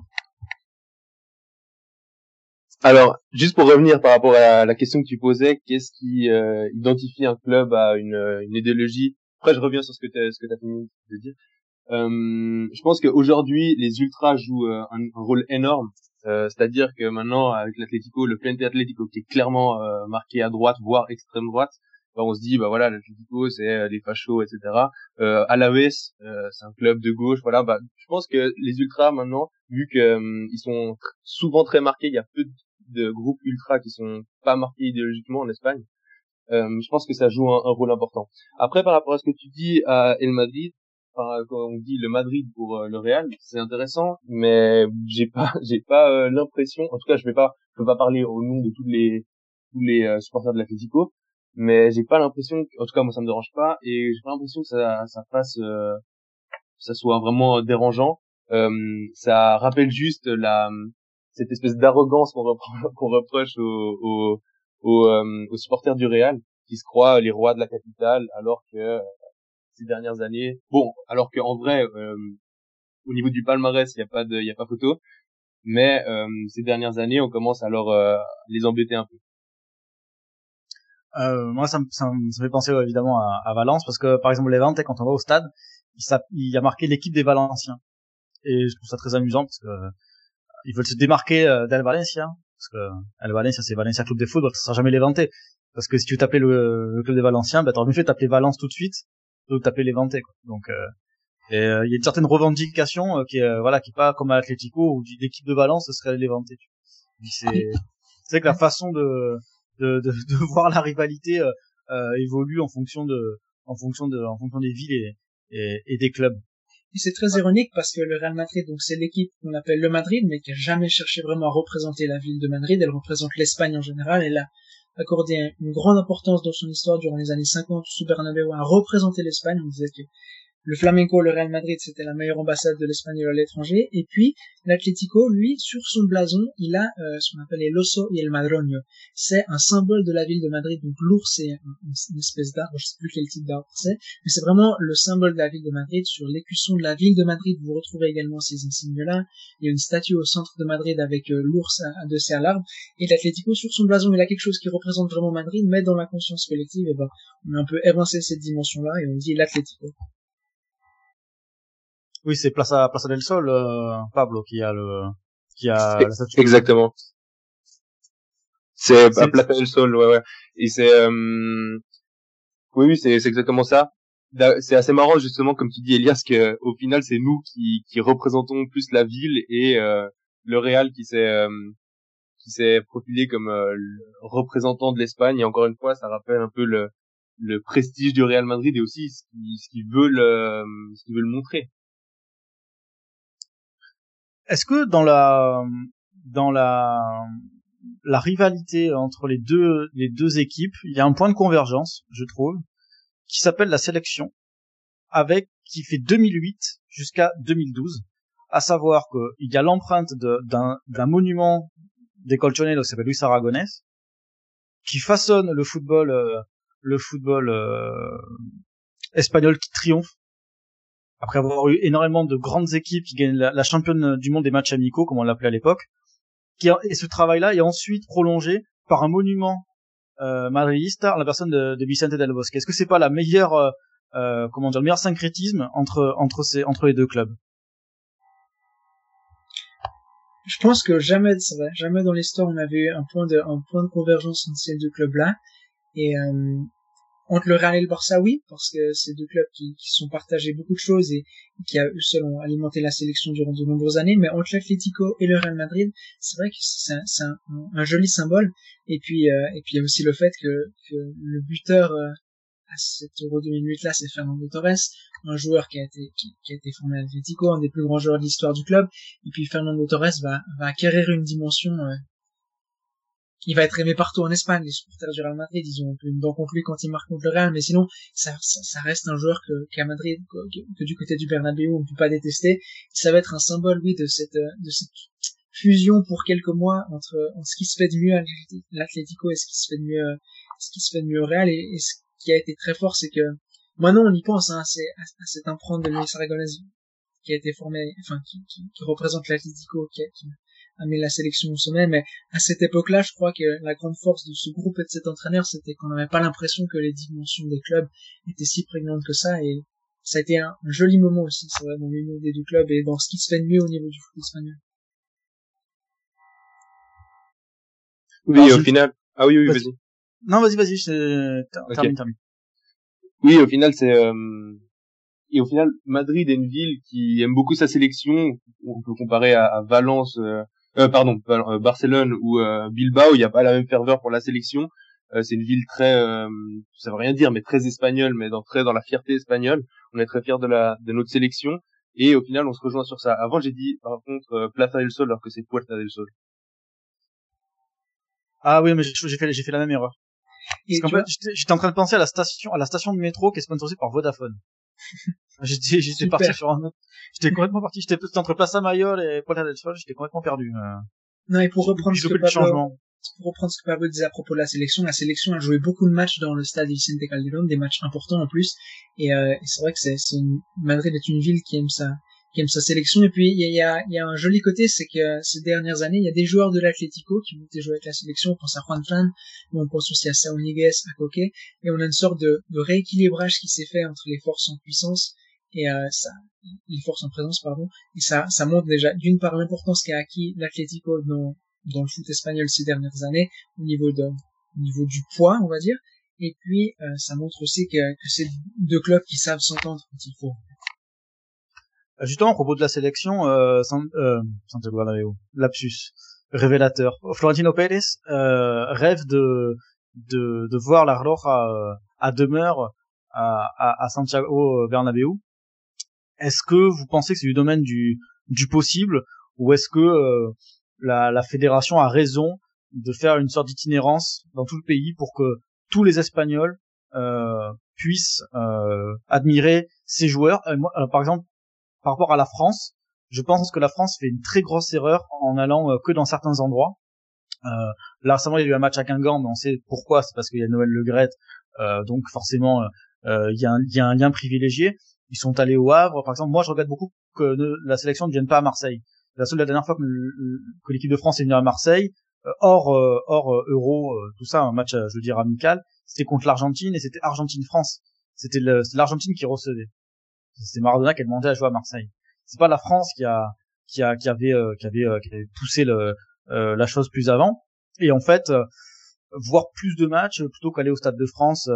Alors, juste pour revenir par rapport à la question que tu posais, qu'est-ce qui euh, identifie un club à une, une idéologie? Après, je reviens sur ce que tu as fini de dire. Euh, je pense qu'aujourd'hui, les ultras jouent euh, un, rôle énorme. Euh, c'est-à-dire que maintenant, avec l'Atlético, le Plente Atlético qui est clairement euh, marqué à droite, voire extrême droite, on se dit, bah voilà, l'Atlético, c'est les fachos, etc. Euh, Alaves, c'est un club de gauche, voilà. Bah, je pense que les ultras maintenant, vu que ils sont souvent très marqués, il y a peu de groupes ultras qui sont pas marqués idéologiquement en Espagne. je pense que ça joue un, un, rôle important. Après, par rapport à ce que tu dis à El Madrid, quand on dit le Madrid pour euh, le Real, c'est intéressant, mais j'ai pas, j'ai pas euh, l'impression, en tout cas, je vais pas, je peux pas parler au nom de tous les tous les euh, supporters de l'Atlético, mais j'ai pas l'impression, en tout cas moi ça me dérange pas, et j'ai pas l'impression que ça ça fasse, ça soit vraiment dérangeant. ça rappelle juste la cette espèce d'arrogance qu'on qu'on reproche aux, aux, aux, aux supporters du Real qui se croient les rois de la capitale alors que ces dernières années. Bon, alors qu'en vrai, euh, au niveau du palmarès, il n'y a pas de, il y a pas photo. Mais euh, ces dernières années, on commence à leur euh, les embêter un peu. Euh, moi, ça me, ça, ça fait penser évidemment à, à, Valence parce que par exemple les quand on va au stade, il, il y a marqué l'équipe des Valenciens et je trouve ça très amusant parce que ils veulent se démarquer d'El Valencia parce que El Valencia c'est Valencia Club de foot, donc ça sera jamais Levante parce que si tu t'appelais le, le, club des Valenciens, bah t'aurais mieux fait t'appeler Valence tout de suite de taper les vantés quoi. Donc euh, et euh, il y a une certaine revendication euh, qui est voilà qui est pas comme à Atletico où l'équipe de Valence ce serait les. C'est c'est que la façon de de, de, de voir la rivalité évolue en fonction de en fonction de en fonction des villes et, et, des clubs. C'est très ironique parce que le Real Madrid, donc c'est l'équipe qu'on appelle le Madrid, mais qui a jamais cherché vraiment à représenter la ville de Madrid. Elle représente l'Espagne en général. Elle a accordé une grande importance dans son histoire durant les années 50 sous Bernabéu à représenter l'Espagne. On disait que le Flamenco, le Real Madrid, c'était la meilleure ambassade de l'espagnol à l'étranger. Et puis, l'Atlético, lui, sur son blason, il a euh, ce qu'on appelle l'oso et el madroño. C'est un symbole de la ville de Madrid. Donc l'ours, c'est une espèce d'arbre, je sais plus quel type d'arbre c'est, mais c'est vraiment le symbole de la ville de Madrid. Sur l'écusson de la ville de Madrid, vous retrouvez également ces insignes-là. Il y a une statue au centre de Madrid avec euh, l'ours adossé à l'arbre. Et l'Atlético, sur son blason, il a quelque chose qui représente vraiment Madrid, mais dans la conscience collective, eh ben, on a un peu évincé cette dimension-là et on dit l'Atlético. Oui, c'est Plaza, Plaza del Sol, euh, Pablo, qui a le, qui a la statue. Exactement. C'est Plaza del Sol, ouais, ouais. Et c'est, euh... oui, oui, c'est, exactement ça. C'est assez marrant justement, comme tu dis, Elias, que au final, c'est nous qui, qui représentons plus la ville et euh, le Real qui s'est euh, qui s'est profilé comme euh, le représentant de l'Espagne. Et encore une fois, ça rappelle un peu le le prestige du Real Madrid et aussi ce qu'ils ce qu'ils veulent ce qu'ils veulent montrer. Est-ce que dans la dans la rivalité entre les deux les deux équipes, il y a un point de convergence, je trouve, qui s'appelle la sélection, avec qui fait 2008 jusqu'à 2012, à savoir qu'il y a l'empreinte d'un d'un monument des Colchoneros qui s'appelle Luis Aragonés, qui façonne le football euh, le football euh, espagnol qui triomphe après avoir eu énormément de grandes équipes qui gagnent la, championne du monde des matchs amicaux, comme on l'appelait à l'époque. Et ce travail-là est ensuite prolongé par un monument euh, madridista en la personne de, de Vicente del Bosque. Est-ce que c'est pas la meilleure, euh, euh, comment dire, le meilleur syncrétisme entre entre ces entre les deux clubs? Je pense que jamais, jamais dans l'histoire on avait eu un point de un point de convergence entre ces deux clubs-là. Et euh, entre le Real et le Barça, oui, parce que c'est deux clubs qui, qui sont partagés beaucoup de choses et qui a seuls ont alimenté la sélection durant de nombreuses années. Mais entre l'Atlético et le Real Madrid, c'est vrai que c'est un, un, joli symbole. Et puis euh, et puis il y a aussi le fait que, que le buteur euh, à cet Euro 2008 là, c'est Fernando Torres, un joueur qui a été qui, qui a été formé à l'Atlético, un des plus grands joueurs de l'histoire du club. Et puis Fernando Torres va va acquérir une dimension euh, il va être aimé partout en Espagne. Les supporters du Real Madrid, ils ont une dent contre lui quand il marque contre le Real, mais sinon, ça, ça, reste un joueur que, qu'à Madrid, que, du côté du Bernabeu, on ne peut pas détester. Ça va être un symbole, oui, de cette, de cette fusion pour quelques mois entre, ce qui se fait de mieux à l'Atlético et ce qui se fait de mieux, ce qui se fait de mieux au Real. Et, ce qui a été très fort, c'est que, maintenant on y pense, hein, c'est à, cette empreinte de Luis Aragonés qui a été formé, enfin, qui, qui, qui représente l'Atlético, qui, qui, amener la sélection au sommet, mais à cette époque-là, je crois que la grande force de ce groupe et de cet entraîneur, c'était qu'on n'avait pas l'impression que les dimensions des clubs étaient si prégnantes que ça, et ça a été un, joli moment aussi, c'est vrai, dans l'union des deux clubs et dans ce qui se fait de mieux au niveau du foot espagnol. Oui, au final. Ah oui, oui, vas-y. non, vas-y, vas-y, termine, termine. Oui, au final, c'est euh, et au final, Madrid est une ville qui aime beaucoup sa sélection. On peut comparer à, Valence, euh, euh, pardon, euh, Barcelone ou euh, Bilbao, il n'y a pas la même ferveur pour la sélection. c'est une ville très, ça veut rien dire, mais très espagnole, mais dans très dans la fierté espagnole. On est très fiers de la de notre sélection. Et au final, on se rejoint sur ça. Avant, j'ai dit, par contre, Plaza del Sol, alors que c'est Puerta del Sol. Ah oui, mais j'ai fait, j'ai fait la même erreur. Parce qu'en fait, j'étais en train de penser à la station, à la station de métro qui est sponsorisée par Vodafone. j'étais, j'étais parti sur un autre. J'étais complètement parti. J'étais entre Plaza Mayol et Puerta del Sol. J'étais complètement perdu. Euh. Non, et pour reprendre ce que Pablo, pour reprendre ce que Pablo disait à propos de la sélection, la sélection a joué beaucoup de matchs dans le stade Vicente Calderón, des matchs importants en plus. Et, euh, et c'est vrai que c'est. Madrid est une ville qui aime ça, qui aime sa sélection. Et puis, il y a, y a, un joli côté, c'est que ces dernières années, il y a des joueurs de l'Atlético qui ont été joués avec la sélection. On pense à Juan Fran, mais on pense aussi à Sao Niguez, à Coque. Et on a une sorte de, de rééquilibrage qui s'est fait entre les forces en puissance et euh, ça, les forces en présence, pardon. Et ça, ça montre déjà, d'une part, l'importance qu'a acquis l'Atlético dans, dans le foot espagnol ces dernières années, au niveau de, au niveau du poids, on va dire. Et puis, euh, ça montre aussi que, que c'est deux clubs qui savent s'entendre quand il faut. Euh, justement, à propos de la sélection, euh, euh, Santiago Bernabéu, lapsus, révélateur. Florentino Pérez euh, rêve de, de, de voir la Roja euh, à demeure à, à, à Santiago Bernabéu. Est-ce que vous pensez que c'est du domaine du, du possible ou est-ce que la, la fédération a raison de faire une sorte d'itinérance dans tout le pays pour que tous les Espagnols euh, puissent euh, admirer ces joueurs? moi, par exemple, par rapport à la France, je pense que la France fait une très grosse erreur en allant euh, que dans certains endroits. Euh, là récemment il y a eu un match à Guingamp, mais on sait pourquoi, c'est parce qu'il y a Noël Le Gret, euh, donc forcément euh, il, y a un, il y a un lien privilégié. Ils sont allés au Havre, par exemple. Moi, je regrette beaucoup que la sélection ne vienne pas à Marseille. La seule la dernière fois que, l'équipe de France est venue à Marseille, hors hors Euro, tout ça, un match, je veux dire amical, c'était contre l'Argentine et c'était Argentine-France. C'était l'Argentine qui recevait. C'est Maradona qui a demandé à jouer à Marseille. C'est pas la France qui a qui a qui avait euh, qui avait euh, qui avait poussé le euh, la chose plus avant. Et en fait, voir plus de matchs plutôt qu'aller au Stade de France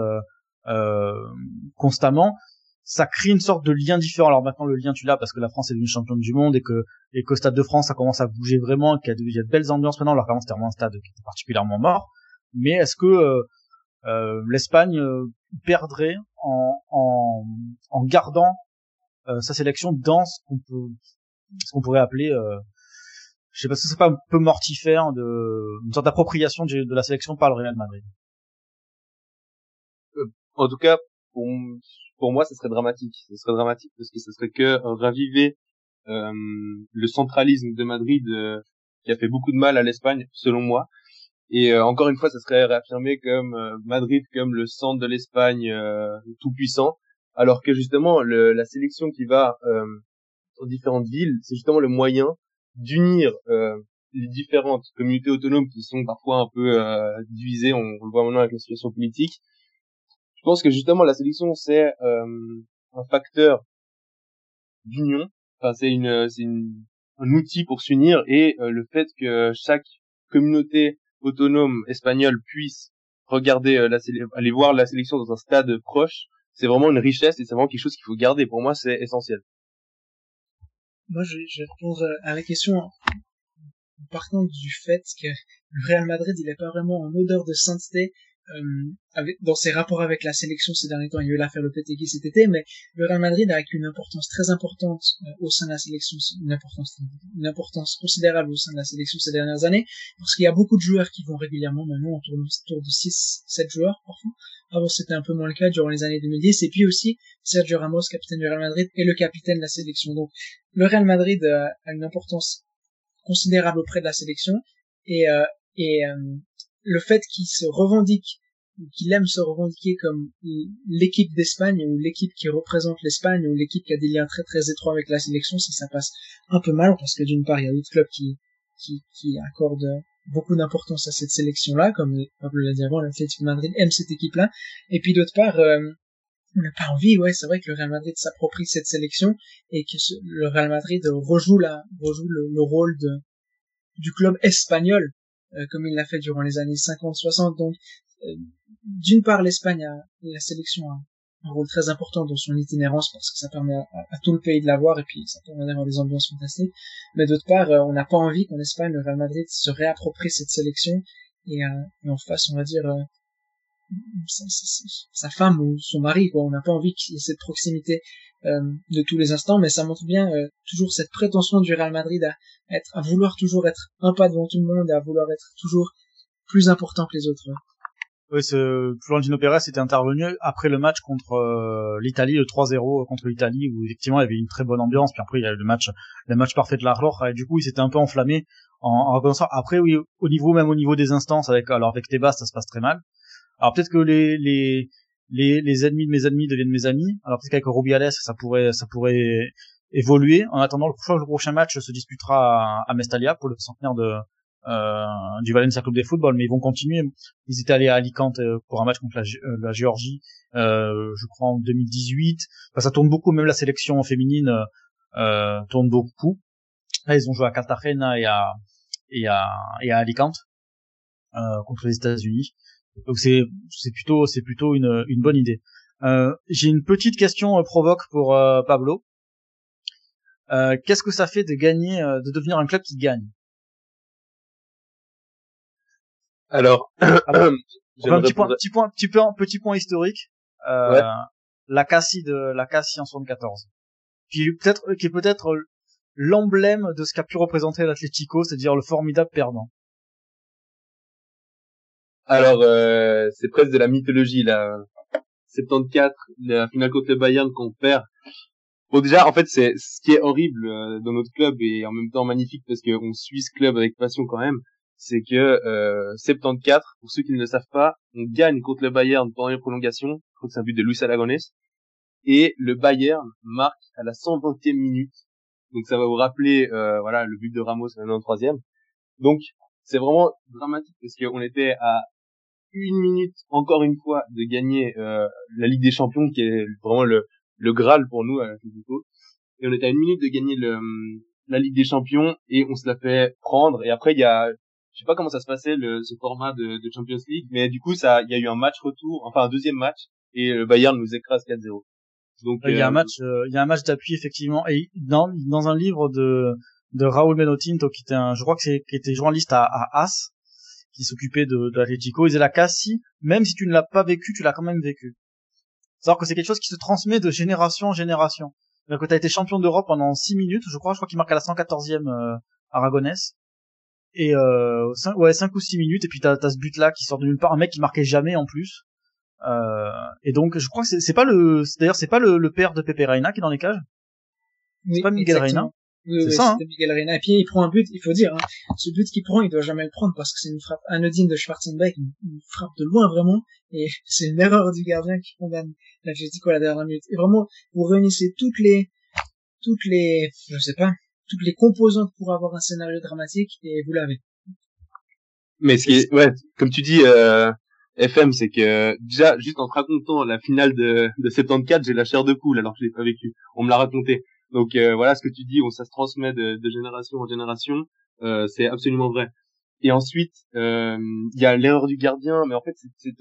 constamment, ça crée une sorte de lien différent. Alors maintenant le lien tu l'as parce que la France est devenue championne du monde et que et qu'au Stade de France ça commence à bouger vraiment, qu'il y, a de, belles ambiances maintenant. Alors qu'avant c'était vraiment un stade qui était particulièrement mort. Mais est-ce que l'Espagne perdrait en, en, en gardant sa sélection dans ce qu'on peut ce qu'on pourrait appeler je sais pas si c'est pas un peu mortifère de une sorte d'appropriation de, la sélection par le Real Madrid? En tout cas, pour, pour moi, ce serait dramatique. Ce serait dramatique parce que ce serait que euh, raviver euh, le centralisme de Madrid euh, qui a fait beaucoup de mal à l'Espagne, selon moi. Et euh, encore une fois, ce serait réaffirmé comme Madrid comme le centre de l'Espagne tout puissant, alors que justement le, la sélection qui va dans différentes villes, c'est justement le moyen d'unir les différentes communautés autonomes qui sont parfois un peu divisées, on, on, le voit maintenant avec la situation politique, je pense que justement la sélection c'est euh, un facteur d'union. Enfin, c'est une, c'est un outil pour s'unir et euh, le fait que chaque communauté autonome espagnole puisse regarder euh, la aller voir la sélection dans un stade proche, c'est vraiment une richesse et c'est vraiment quelque chose qu'il faut garder. Pour moi, c'est essentiel. Moi, je, je vais répondre à la question en partant du fait que le Real Madrid, il n'est pas vraiment en odeur de sainteté euh, avec, dans ses rapports avec la sélection ces derniers temps, il y a eu l'affaire Lopetegui cet été, mais le Real Madrid a une importance très importante euh, au sein de la sélection, une importance, une importance considérable au sein de la sélection ces dernières années, parce qu'il y a beaucoup de joueurs qui vont régulièrement, maintenant on autour de 6, 7 joueurs parfois. Avant c'était un peu moins le cas durant les années 2010, et puis aussi Sergio Ramos, capitaine du Real Madrid, et le capitaine de la sélection. Donc le Real Madrid euh, a une importance considérable auprès de la sélection, et, et le fait qu'il se revendique qu'il aime se revendiquer comme l'équipe d'Espagne ou l'équipe qui représente l'Espagne ou l'équipe qui a des liens très très étroits avec la sélection, ça ça passe un peu mal parce que d'une part il y a d'autres clubs qui qui, qui accordent beaucoup d'importance à cette sélection-là, comme Pablo l'a dit avant, l'Atlético Madrid aime cette équipe-là, et puis d'autre part, euh, on n'a pas envie, ouais, c'est vrai que le Real Madrid s'approprie cette sélection et que le Real Madrid rejoue la rejoue le rôle de du club espagnol comme il l'a fait durant les années 50-60. Donc, euh, d'une part, l'Espagne a, la sélection a un rôle très important dans son itinérance parce que ça permet à, tout le pays de l'avoir et puis ça permet d'avoir des ambiances fantastiques. Mais d'autre part, euh, on n'a pas envie qu'en Espagne, le Real Madrid se réapproprie cette sélection et, et en face, on va dire, sa, sa, femme ou son mari, quoi. On n'a pas envie qu'il y ait cette proximité euh, de tous les instants, mais ça montre bien euh, toujours cette prétention du Real Madrid à être, à vouloir toujours être un pas devant tout le monde, à vouloir être toujours plus important que les autres. Oui, ce Florentino Pérez était intervenu après le match contre euh, l'Italie, le 3-0 contre l'Italie, où effectivement il y avait une très bonne ambiance. Puis après il y a eu le match, le match parfait de la et du coup il s'était un peu enflammé en, en. Après oui, au niveau même au niveau des instances, avec alors avec Tebas ça se passe très mal. Alors peut-être que les, les les, les ennemis de mes ennemis deviennent mes amis. Alors peut-être qu'avec Rubiales ça pourrait ça pourrait évoluer. En attendant, le prochain, match se disputera à, Mestalia pour le centenaire de euh, du Valencia Club de Football, mais ils vont continuer. Ils étaient allés à Alicante euh, pour un match contre la, euh, la Géorgie, je crois en 2018. Enfin, ça tourne beaucoup, même la sélection féminine euh, tourne beaucoup. Ils ont joué à Cartagena et à et à, et à Alicante contre les États-Unis. Donc c'est c'est plutôt c'est plutôt une une bonne idée. Euh, J'ai une petite question euh, provoque pour euh, Pablo. Euh, Qu'est-ce que ça fait de gagner, euh, de devenir un club qui gagne? Alors, un petit point, petit point, petit point, petit point historique. Ouais. La Cassie de la Cassie en 74, qui peut-être qui est peut-être l'emblème de ce qu'a pu représenter l'Atlético, c'est-à-dire le formidable perdant. Alors, euh, c'est presque de la mythologie, là. 74, la finale contre le Bayern qu'on perd. Bon, déjà, en fait, c'est ce qui est horrible euh, dans notre club et en même temps magnifique parce qu'on suit ce club avec passion quand même, c'est que euh, 74, pour ceux qui ne le savent pas, on gagne contre le Bayern pendant les prolongations. Je crois que c'est un but de Luis Aragonés. Et le Bayern marque à la 120e minute. Donc ça va vous rappeler, euh, voilà, le but de Ramos à la 93e. Donc c'est vraiment dramatique parce qu'on était à une minute encore une fois de gagner euh, la Ligue des Champions qui est vraiment le, le Graal pour nous à l'Atlético. Et on était à une minute de gagner le, la Ligue des Champions et on se l'a fait prendre. Et après il y a, je sais pas comment ça se passait le, ce format de, de Champions League, mais du coup ça, il y a eu un match retour, enfin un deuxième match et le Bayern nous écrase 4-0. Donc il y a un euh, match, euh, il y a un match d'appui effectivement et dans dans un livre de de Raúl Menotinto qui était un, je crois que c'est qui était journaliste à, à As qui s'occupait de, de l'Atlético. Ils la Cassi, même si tu ne l'as pas vécu, tu l'as quand même vécu. Savoir que c'est quelque chose qui se transmet de génération en génération. Donc, tu as été champion d'Europe pendant 6 minutes, je crois, je crois qu'il marque à la 114e euh, Aragonès. Et euh, 5, ouais, 5 ou 6 minutes, et puis t'as as ce but-là qui sort de nulle part, un mec qui marquait jamais en plus. Euh, et donc, je crois que c'est pas le, d'ailleurs, c'est pas le, le, père de Pepe Reina qui est dans les cages. c'est pas Miguel Reina. C'est ça. Hein. Miguel Reina. Et puis il prend un but, il faut dire, hein, ce but qu'il prend, il doit jamais le prendre parce que c'est une frappe anodine de Schwarzenbeck, une, une, frappe de loin vraiment, et c'est une erreur du gardien qui condamne l'Atlético à la dernière minute. Et vraiment, vous réunissez toutes les, toutes les, je sais pas, toutes les composantes pour avoir un scénario dramatique et vous l'avez. Mais ce qui est, ouais, comme tu dis, euh, FM, c'est que déjà juste en te racontant la finale de, de 74, j'ai la chair de poule alors que je l'ai pas vécu. On me l'a raconté. Donc euh, voilà ce que tu dis, on ça se transmet de, de génération en génération, euh, c'est absolument vrai. Et ensuite, euh, il y a l'erreur du gardien, mais en fait cette,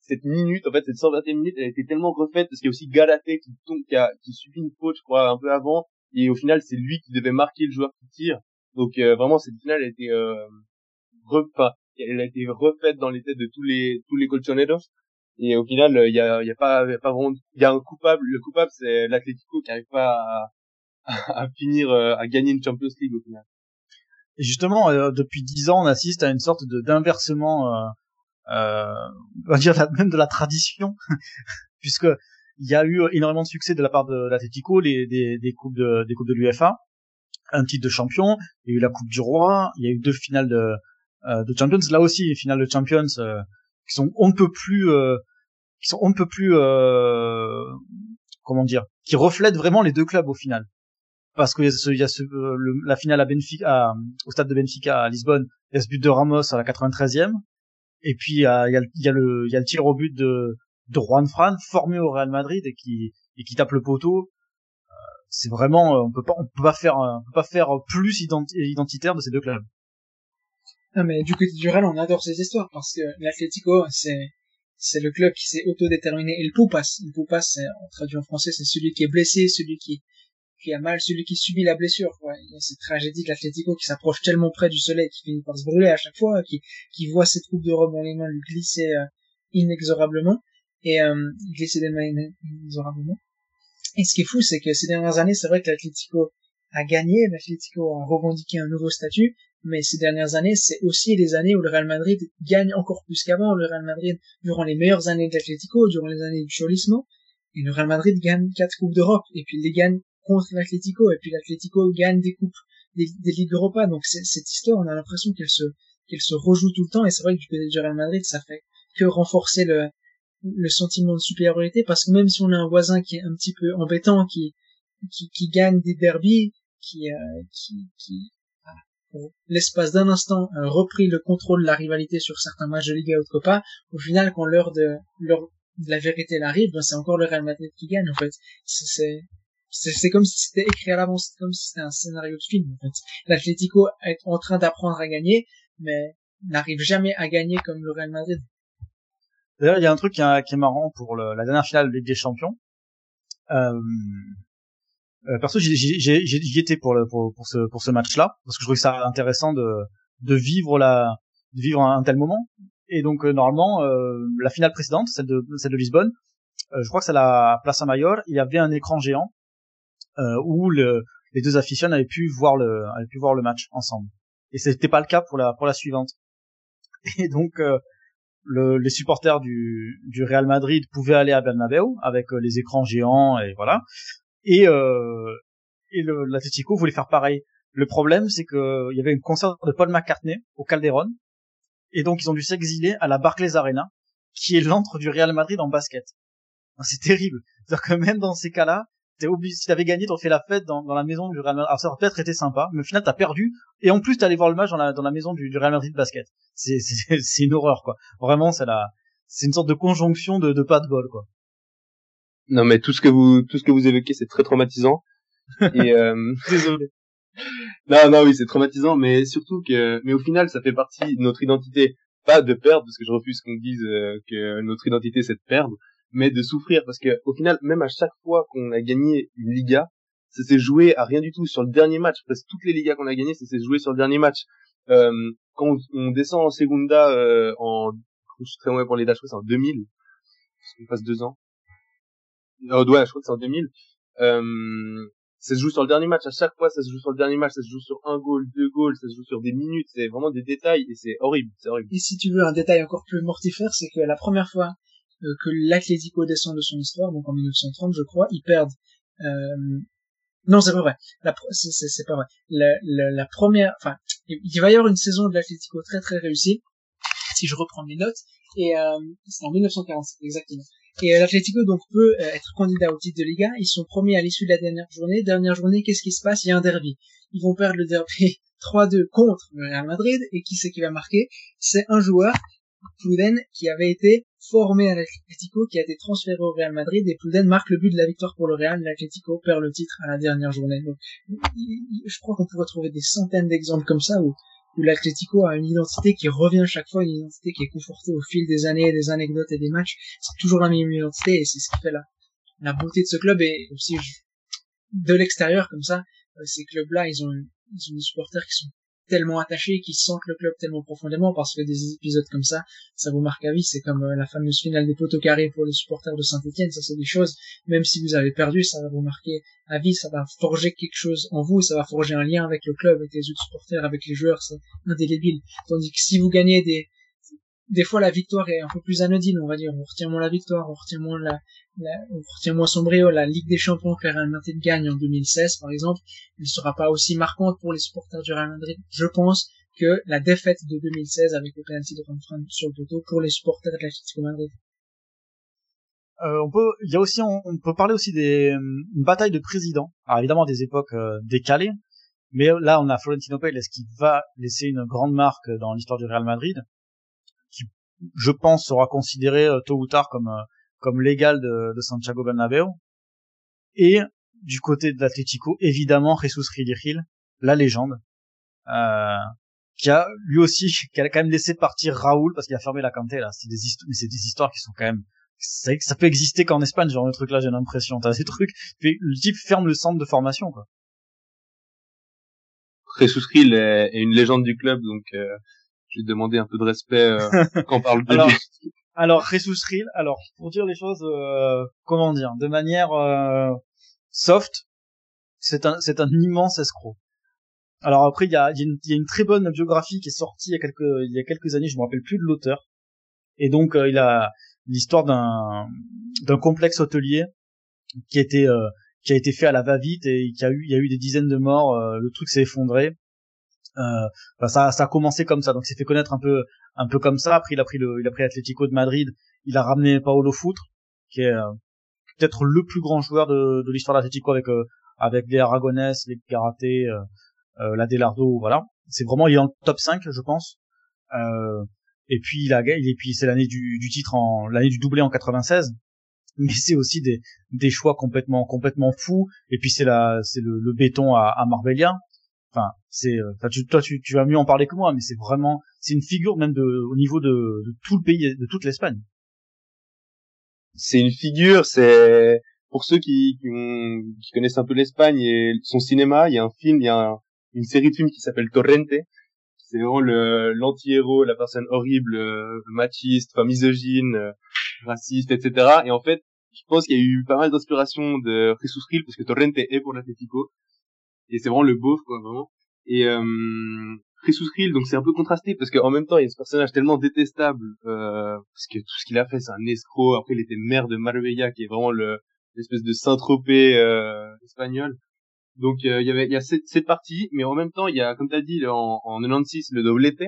cette, minute, en fait cette 121 minutes, elle a été tellement refaite parce qu'il y a aussi Galaté qui tombe, qui a qui subit une faute, je crois, un peu avant, et au final c'est lui qui devait marquer le joueur qui tire. Donc euh, vraiment cette finale a été euh, elle a été refaite dans les têtes de tous les tous les colchoneros et au final il y a y a pas y a pas vraiment il y a un coupable le coupable c'est l'Atlético qui arrive pas à, à, finir euh, à gagner une Champions League au final et justement euh, depuis dix ans on assiste à une sorte de d'inversement euh, euh, on va dire même de la tradition puisque il y a eu énormément de succès de la part de l'Atlético les des, des coupes de des coupes de l'UEFA un titre de champion il y a eu la coupe du roi il y a eu deux finales de euh, de Champions. Là aussi, les finales de Champions qui sont on ne peut plus, qui sont on ne peut plus, comment dire, qui reflètent vraiment les deux clubs au final. Parce qu'il y a, ce, y a ce, la finale à Benfica, au stade de Benfica à Lisbonne, il y a ce but de Ramos à la 93e, et puis il y a, y a, le, il y a le tir au but de, de Juan Fran formé au Real Madrid et qui, et qui tape le poteau. C'est vraiment, on peut pas, on peut pas faire, on peut pas faire plus identitaire de ces deux clubs. Non, mais du côté du Real, on adore ces histoires parce que l'Atlético, c'est c'est le club qui s'est autodéterminé. Et le Poupas, le Poupas, en traduit en français, c'est celui qui est blessé, celui qui qui a mal, celui qui subit la blessure. Quoi. Il y a cette tragédie de l'Atlético qui s'approche tellement près du soleil, qui finit par se brûler à chaque fois, qui qui voit ses troupes de Rome dans les mains lui glisser euh, inexorablement et euh, glisser des mains inexorablement. Et ce qui est fou, c'est que ces dernières années, c'est vrai que l'Atlético a gagné, l'Atlético a revendiqué un nouveau statut, mais ces dernières années, c'est aussi les années où le Real Madrid gagne encore plus qu'avant. Le Real Madrid, durant les meilleures années de l'Atlético, durant les années du Cholismo, et le Real Madrid gagne quatre coupes d'Europe, et puis il les gagne contre l'Atlético, et puis l'Atlético gagne des coupes, des, des Ligues Europa. Donc cette histoire, on a l'impression qu'elle se, qu'elle se rejoue tout le temps, et c'est vrai que du côté du Real Madrid, ça fait que renforcer le, le sentiment de supériorité, parce que même si on a un voisin qui est un petit peu embêtant, qui, qui, qui gagne des derbies, qui, euh, qui, qui, l'espace d'un instant euh, repris le contrôle de la rivalité sur certains matchs de Ligue et autre part, au final quand l'heure de l'heure de la vérité arrive, ben, c'est encore le Real Madrid qui gagne en fait. C'est c'est comme si c'était écrit à l'avance, comme si c'était un scénario de film en fait. L'Atlético est en train d'apprendre à gagner, mais n'arrive jamais à gagner comme le Real Madrid. D'ailleurs, il y a un truc qui est marrant pour le, la dernière finale de Ligue des Champions. Euh, euh, perso, j'y étais pour, le, pour, pour ce, pour ce match-là, parce que je trouvais ça intéressant de, de vivre la, de vivre un, tel moment. Et donc euh, normalement, euh, la finale précédente, celle de, celle de Lisbonne, euh, je crois que c'est la Plaza Mayor, il y avait un écran géant où le, les deux aficionados avaient pu voir le, avaient pu voir le match ensemble. Et c'était pas le cas pour la, pour la suivante. Et donc le, les supporters du, du Real Madrid pouvaient aller à Bernabeu avec les écrans géants et voilà et euh, et l'Atletico voulait faire pareil. Le problème, c'est que il y avait une concert de Paul McCartney au Calderon, et donc ils ont dû s'exiler à la Barclays Arena, qui est l'antre du Real Madrid en basket. C'est terrible. C'est-à-dire que même dans ces cas-là, t'es obligé, si t'avais gagné, t'aurais fait la fête dans, dans, la maison du Real Madrid. Alors ça aurait peut-être été sympa, mais au final t'as perdu, et en plus t'es allé voir le match dans la, dans la maison du, Real Madrid basket. C'est, c'est, c'est une horreur, quoi. Vraiment, c'est la, c'est une sorte de conjonction de, de pas de bol, quoi. Non, mais tout ce que vous, tout ce que vous évoquez, c'est très traumatisant. Et euh... désolé. Non, non, oui, c'est traumatisant, mais surtout que, mais au final, ça fait partie de notre identité, pas de perdre, parce que je refuse qu'on dise euh, que notre identité c'est de perdre, mais de souffrir, parce que au final, même à chaque fois qu'on a gagné une Liga, ça s'est joué à rien du tout sur le dernier match. Presque toutes les Ligas qu'on a gagnées, ça s'est joué sur le dernier match. Euh, quand on, descend en Segunda euh, en je suis très mauvais pour les dates, je crois que c'est en 2000. On passe deux ans. Oh, ouais, je crois que c'est en 2000. Euh, ça se joue sur le dernier match. À chaque fois, ça se joue sur le dernier match. Ça se joue sur un goal, deux goals. Ça se joue sur des minutes. C'est vraiment des détails et c'est horrible. C'est horrible. Et si tu veux un détail encore plus mortifère, c'est que la première fois euh, que l'Atlético descend de son histoire, donc en 1930, je crois, ils perdent. Euh... Non, c'est pas vrai. C'est pas vrai. La, première, enfin, il va y avoir une saison de l'Atlético très très réussie. Si je reprends mes notes, et euh, c'est en 1947 exactement. Et euh, l'Atlético donc peut euh, être candidat au titre de Liga. Ils sont premiers à l'issue de la dernière journée. Dernière journée, qu'est-ce qui se passe? Il y a un derby. Ils vont perdre le derby 3-2 contre le Real Madrid. Et qui c'est qui va marquer? C'est un joueur, Pluden, qui avait été formé à l'Atlético, qui a été transféré au Real Madrid. Et Pluden marque le but de la victoire pour le Real. L'Atlético perd le titre à la dernière journée. Donc, je crois qu'on pourrait trouver des centaines d'exemples comme ça où où l'Atlético a une identité qui revient chaque fois, une identité qui est confortée au fil des années, des anecdotes et des matchs. C'est toujours la même identité et c'est ce qui fait la, la beauté de ce club et aussi de l'extérieur comme ça, euh, ces clubs-là, ils ont, ils ont des supporters qui sont tellement attachés, qui sentent le club tellement profondément parce que des épisodes comme ça, ça vous marque à vie. C'est comme euh, la fameuse finale des poteaux carrés pour les supporters de Saint-Etienne. Ça, c'est des choses, même si vous avez perdu, ça va vous marquer à vie, ça va forger quelque chose en vous, ça va forger un lien avec le club, avec les autres supporters, avec les joueurs, c'est indélébile. Tandis que si vous gagnez des, des fois la victoire est un peu plus anodine, on va dire. On retient moins la victoire, on retient moins la, la on retient moins son brio. La Ligue des Champions que Real Madrid gagne en 2016, par exemple, ne sera pas aussi marquante pour les supporters du Real Madrid, je pense, que la défaite de 2016 avec le penalty de Renfran sur le poteau pour les supporters de l'Atlético Madrid. Euh, on peut, il y a aussi, on, peut parler aussi des une bataille de présidents. Alors évidemment des époques euh, décalées, mais là on a Florentino Pérez qui va laisser une grande marque dans l'histoire du Real Madrid je pense, sera considéré euh, tôt ou tard comme euh, comme légal de, de Santiago Bernabéu. Et du côté de l'Atlético, évidemment, Jesus Ridicil, la légende, euh, qui a lui aussi, qui a quand même laissé partir Raoul parce qu'il a fermé la cantée là. C'est des histoires, c'est des histoires qui sont quand même, ça, ça peut exister qu'en Espagne, genre le truc là, j'ai l'impression. T'as des trucs, le type ferme le centre de formation quoi. Jesus Ridicil est, une légende du club, donc euh, je vais demander un peu de respect euh, quand on parle de alors, alors Jesus Real, alors pour dire les choses, euh, comment dire, de manière euh, soft, c'est un c'est un immense escroc. Alors après il y a, y, a une très bonne biographie qui est sortie il y a quelques il y a quelques années, je me rappelle plus de l'auteur. Et donc il a l'histoire d'un d'un complexe hôtelier qui était qui a été fait à la va-vite et qui a eu il y a eu des dizaines de morts, le truc s'est effondré euh, ça, ça a commencé comme ça, donc il s'est fait connaître un peu, un peu comme ça. Après, il a pris le, il a pris l'Atlético de Madrid. Il a ramené Paolo Foutre, qui est euh, peut-être le plus grand joueur de, de l'histoire de l'Atlético avec euh, avec les Aragonès, les Garaté, euh, la Delardo, voilà. C'est vraiment il est en top 5, je pense. et puis il a, et puis c'est l'année du, du titre en l'année du doublé en 96 mais c'est aussi des, des choix complètement complètement fous et puis c'est la c'est le, le béton à, à Marbella Enfin, c'est, euh, tu, toi, tu, tu vas mieux en parler que moi, mais c'est vraiment, c'est une figure même de, au niveau de, de tout le pays, de toute l'Espagne. C'est une figure, c'est pour ceux qui, qui, connaissent un peu l'Espagne et son cinéma, il y a un film, il y a une série de films qui s'appelle Torrente. C'est vraiment le l'anti-héros, la personne horrible, euh, machiste, enfin misogyne, euh, raciste, etc. Et en fait, je pense qu'il y a eu pas mal d'inspiration de Jesus Gil parce que Torrente est pour l'Atlético et c'est vraiment le beauf quoi vraiment. Et euh, Jesus donc c'est un peu contrasté parce qu'en même temps il y a ce personnage tellement détestable euh, parce que tout ce qu'il a fait c'est un escroc. Après il était maire de Marbella qui est vraiment le l'espèce de Saint-Tropez euh, espagnol. Donc euh, il y avait il y a cette, cette partie mais en même temps il y a comme tu as dit en, en 96 le doblete